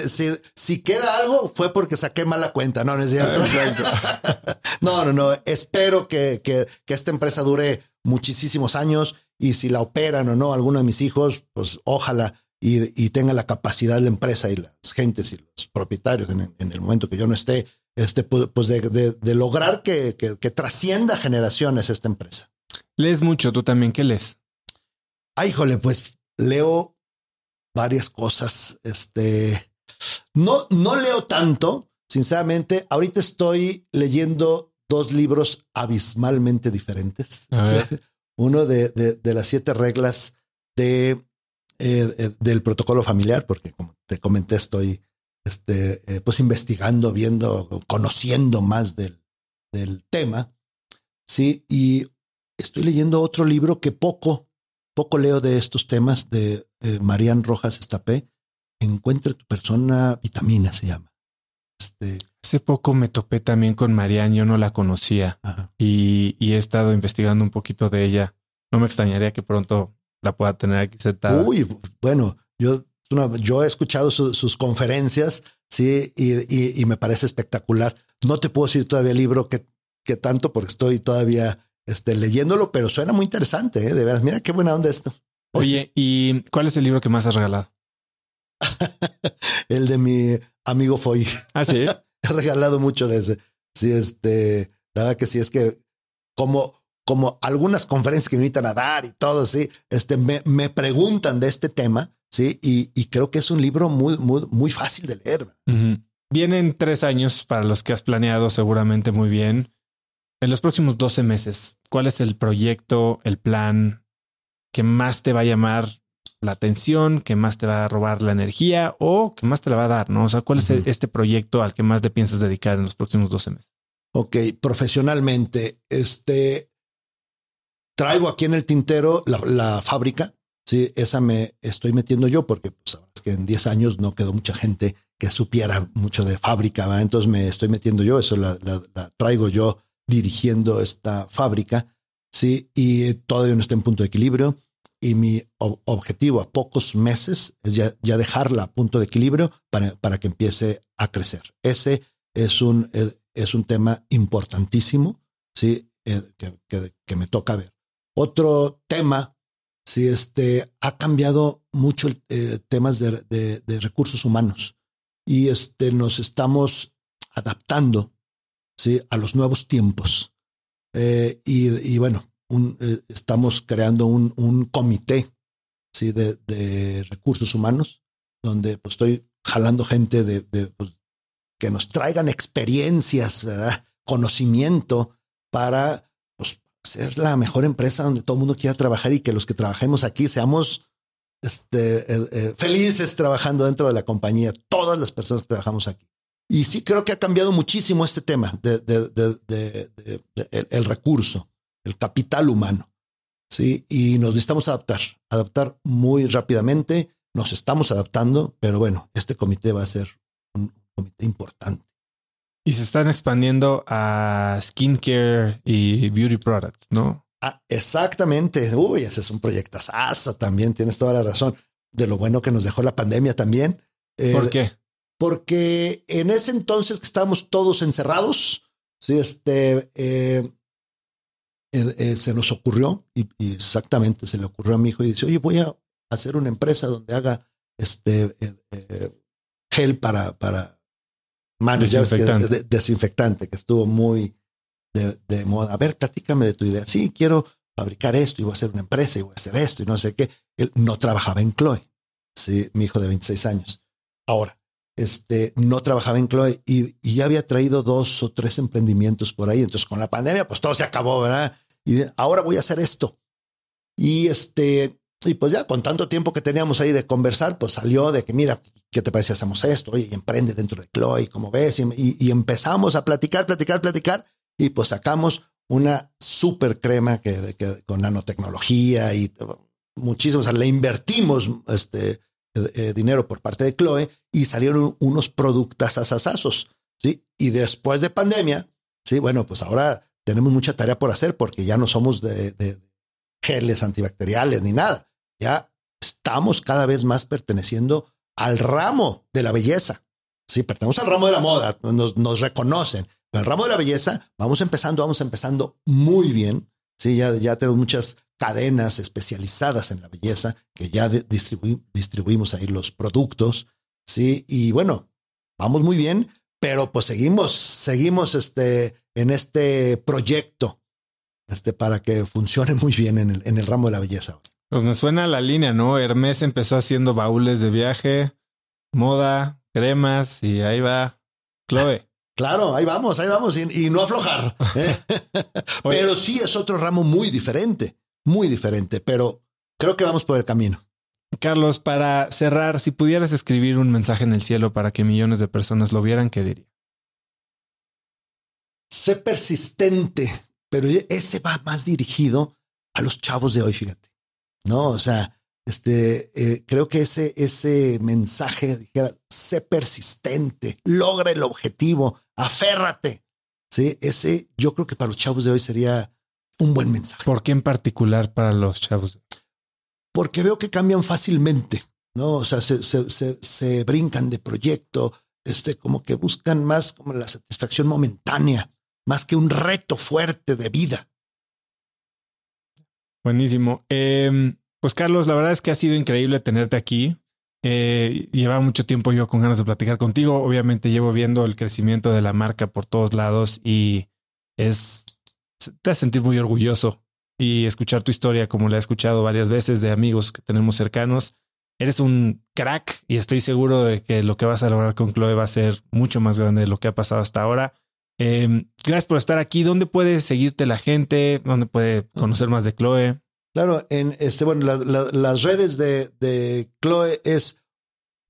S2: si, queda algo fue porque saqué mala cuenta, ¿no? ¿No es cierto? (laughs) no, no, no. Espero que, que, que esta empresa dure muchísimos años y si la operan o no alguno de mis hijos, pues ojalá y, y tenga la capacidad de la empresa y las gentes y los propietarios en, el momento que yo no esté, este, pues, pues de, de, lograr que, que, que, trascienda generaciones esta empresa.
S1: ¿Lees mucho tú también? ¿Qué lees?
S2: Ay, híjole, pues leo varias cosas. Este, no, no leo tanto, sinceramente. Ahorita estoy leyendo dos libros abismalmente diferentes. (laughs) Uno de, de, las siete reglas de, eh, eh, del protocolo familiar, porque como te comenté, estoy este, eh, pues investigando, viendo, conociendo más del, del tema. Sí, y estoy leyendo otro libro que poco, poco leo de estos temas de eh, Marian Rojas Estapé, Encuentre tu persona vitamina, se llama.
S1: Este... Hace poco me topé también con Marian, yo no la conocía y, he estado investigando un poquito de ella. No me extrañaría que pronto la pueda tener aquí sentada.
S2: Uy, bueno, yo, yo he escuchado sus conferencias, sí, y, me parece espectacular. No te puedo decir todavía el libro que, que tanto porque estoy todavía este, leyéndolo, pero suena muy interesante, ¿eh? de veras. Mira qué buena onda esto.
S1: Oye, (laughs) ¿y cuál es el libro que más has regalado?
S2: el de mi amigo Foy.
S1: Ah, sí. (laughs)
S2: He regalado mucho de ese. Sí, este, la verdad que sí, es que como, como algunas conferencias que me invitan a dar y todo, sí, este, me, me preguntan de este tema, sí, y, y, creo que es un libro muy, muy, muy fácil de leer.
S1: Vienen tres años para los que has planeado seguramente muy bien. En los próximos 12 meses, ¿cuál es el proyecto, el plan, que más te va a llamar la atención, que más te va a robar la energía o que más te la va a dar, ¿no? O sea, ¿cuál es este proyecto al que más te piensas dedicar en los próximos 12 meses?
S2: Ok, profesionalmente, este, traigo aquí en el tintero la, fábrica, sí, esa me estoy metiendo yo porque pues, que en 10 años no quedó mucha gente que supiera mucho de fábrica, ¿verdad? entonces me estoy metiendo yo, eso la, la traigo yo dirigiendo esta fábrica Sí, y todavía no está en punto de equilibrio. Y mi objetivo a pocos meses es ya, dejarla a punto de equilibrio para, para que empiece a crecer. Ese es un, es un tema importantísimo, sí, eh, que, que, me toca ver. Otro tema, sí, este, ha cambiado mucho el eh, temas de, de, de, recursos humanos y este, nos estamos adaptando, a los nuevos tiempos. Eh, y, y, bueno, eh, estamos creando un, comité ¿sí? de, recursos humanos, donde pues, estoy jalando gente de, de pues, que nos traigan experiencias, ¿verdad? conocimiento para pues, ser la mejor empresa donde todo el mundo quiera trabajar y que los que trabajemos aquí seamos este, eh, felices trabajando dentro de la compañía, todas las personas que trabajamos aquí. Y sí creo que ha cambiado muchísimo este tema de, de, de, el, el, recurso, el capital humano. Sí, y nos necesitamos adaptar, adaptar muy rápidamente. Nos estamos adaptando, pero bueno, este comité va a ser un comité importante.
S1: Y se están expandiendo a skincare y beauty products, ¿no?
S2: Ah, exactamente. Uy, ese es un proyecto también. Tienes toda la razón. De lo bueno que nos dejó la pandemia también.
S1: ¿Por qué?
S2: Porque en ese entonces que estábamos todos encerrados, sí, este, eh, eh, eh, se nos ocurrió y, y, exactamente se le ocurrió a mi hijo y dice, oye, voy a hacer una empresa donde haga este gel para, para
S1: manos, desinfectante.
S2: Que, de, desinfectante, que estuvo muy de, de, moda. A ver, platícame de tu idea. Sí, quiero fabricar esto y voy a hacer una empresa y voy a hacer esto y no sé qué. Él no trabajaba en Chloe, sí, mi hijo de 26 años. Ahora, este, no trabajaba en Chloe y, y, ya había traído dos o tres emprendimientos por ahí. Entonces con la pandemia, pues todo se acabó, ¿verdad? Y ahora voy a hacer esto. Y este, y pues ya con tanto tiempo que teníamos ahí de conversar, pues salió de que, mira, ¿qué te parece hacemos esto? Oye, y emprende dentro de Chloe, como ves, y, y, empezamos a platicar, platicar, platicar, y pues sacamos una super crema que, con nanotecnología y muchísimo, le invertimos este, eh, dinero por parte de Chloe y salieron unos productos asasazos. ¿sí? Y después de pandemia, sí, bueno, pues ahora tenemos mucha tarea por hacer porque ya no somos de, de geles antibacteriales ni nada. Ya estamos cada vez más perteneciendo al ramo de la belleza. Sí, pertenecemos al ramo de la moda, nos, nos reconocen. Pero el ramo de la belleza, vamos empezando, vamos empezando muy bien. Sí, ya, ya tenemos muchas cadenas especializadas en la belleza que ya distribu distribuimos ahí los productos. Sí, y bueno, vamos muy bien, pero pues seguimos, seguimos este, en este proyecto este, para que funcione (laughs) muy bien en el, en el ramo de la belleza.
S1: Pues me suena la línea, ¿no? Hermes empezó haciendo baúles de viaje, moda, cremas y ahí va Chloe. (laughs)
S2: Claro, ahí vamos, ahí vamos, y, y no aflojar. ¿eh? (laughs) pero sí es otro ramo muy diferente muy diferente, pero creo que vamos por el camino.
S1: Carlos, para cerrar, si pudieras escribir un mensaje en el cielo para que millones de personas lo vieran, ¿qué diría?
S2: Sé persistente, pero ese va más dirigido a los chavos de hoy, fíjate. No, o sea, este, eh, creo que ese, ese mensaje dijera, sé persistente, logra el objetivo, aférrate. Sí, ese yo creo que para los chavos de hoy sería un buen mensaje.
S1: ¿Por qué en particular para los chavos?
S2: Porque veo que cambian fácilmente, ¿no? O sea, se, se, se, se brincan de proyecto, este, como que buscan más como la satisfacción momentánea, más que un reto fuerte de vida.
S1: Buenísimo. Eh, pues Carlos, la verdad es que ha sido increíble tenerte aquí. Eh, lleva mucho tiempo yo con ganas de platicar contigo. Obviamente llevo viendo el crecimiento de la marca por todos lados y es te hace sentir muy orgulloso y escuchar tu historia como la he escuchado varias veces de amigos que tenemos cercanos. Eres un crack y estoy seguro de que lo que vas a lograr con Chloe va a ser mucho más grande de lo que ha pasado hasta ahora. Eh, gracias por estar aquí. ¿Dónde puede seguirte la gente? ¿Dónde puede conocer más de Chloe?
S2: Claro, en este, bueno, la, la, las redes de, de Chloe es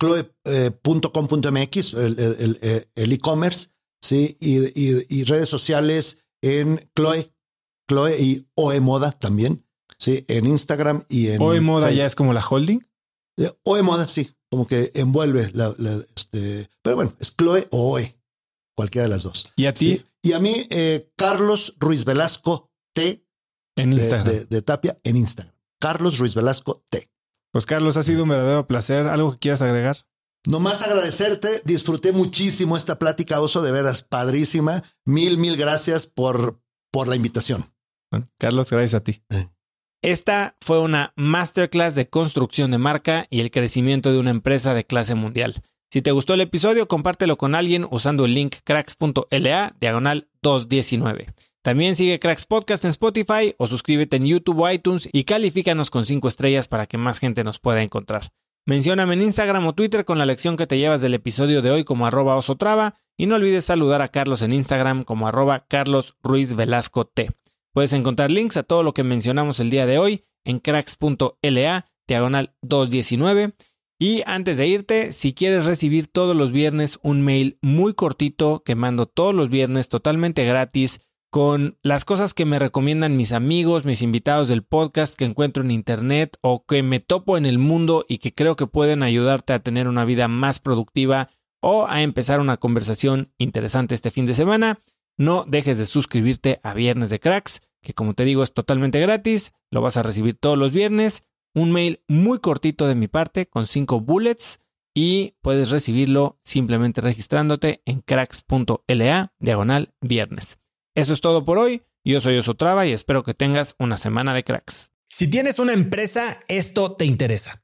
S2: chloe.com.mx, eh, el e-commerce, sí, y, y, y redes sociales en Chloe, Chloe y OE Moda también, sí, en Instagram y en.
S1: OE Moda ya es como la holding.
S2: Eh, OE Moda, sí, como que envuelve la, la, este, pero bueno, es Chloe o OE, cualquiera de las dos.
S1: ¿Y a ti?
S2: Sí. Y a mí, eh, Carlos Ruiz Velasco T
S1: en Instagram.
S2: De, de, Tapia en Instagram. Carlos Ruiz Velasco T.
S1: Pues Carlos, ha sido un verdadero placer. ¿Algo que quieras agregar?
S2: Nomás agradecerte, disfruté muchísimo esta plática, Oso, de veras, padrísima. Mil, mil gracias por, por la invitación.
S1: Carlos, gracias a ti. Eh. Esta fue una masterclass de construcción de marca y el crecimiento de una empresa de clase mundial. Si te gustó el episodio, compártelo con alguien usando el link cracks.la diagonal 219. También sigue Cracks Podcast en Spotify o suscríbete en YouTube o iTunes y califícanos con 5 estrellas para que más gente nos pueda encontrar. Mencióname en Instagram o Twitter con la lección que te llevas del episodio de hoy como arroba osotrava y no olvides saludar a Carlos en Instagram como arroba Carlos Ruiz Velasco T. Puedes encontrar links a todo lo que mencionamos el día de hoy en cracks.la diagonal 219. Y antes de irte, si quieres recibir todos los viernes un mail muy cortito que mando todos los viernes totalmente gratis con las cosas que me recomiendan mis amigos, mis invitados del podcast que encuentro en internet o que me topo en el mundo y que creo que pueden ayudarte a tener una vida más productiva o a empezar una conversación interesante este fin de semana, no dejes de suscribirte a Viernes de Cracks, que como te digo es totalmente gratis, lo vas a recibir todos los viernes, un mail muy cortito de mi parte con cinco bullets y puedes recibirlo simplemente registrándote en cracks.la diagonal viernes. Eso es todo por hoy. Yo soy Osotrava y espero que tengas una semana de cracks. Si tienes una empresa, esto te interesa.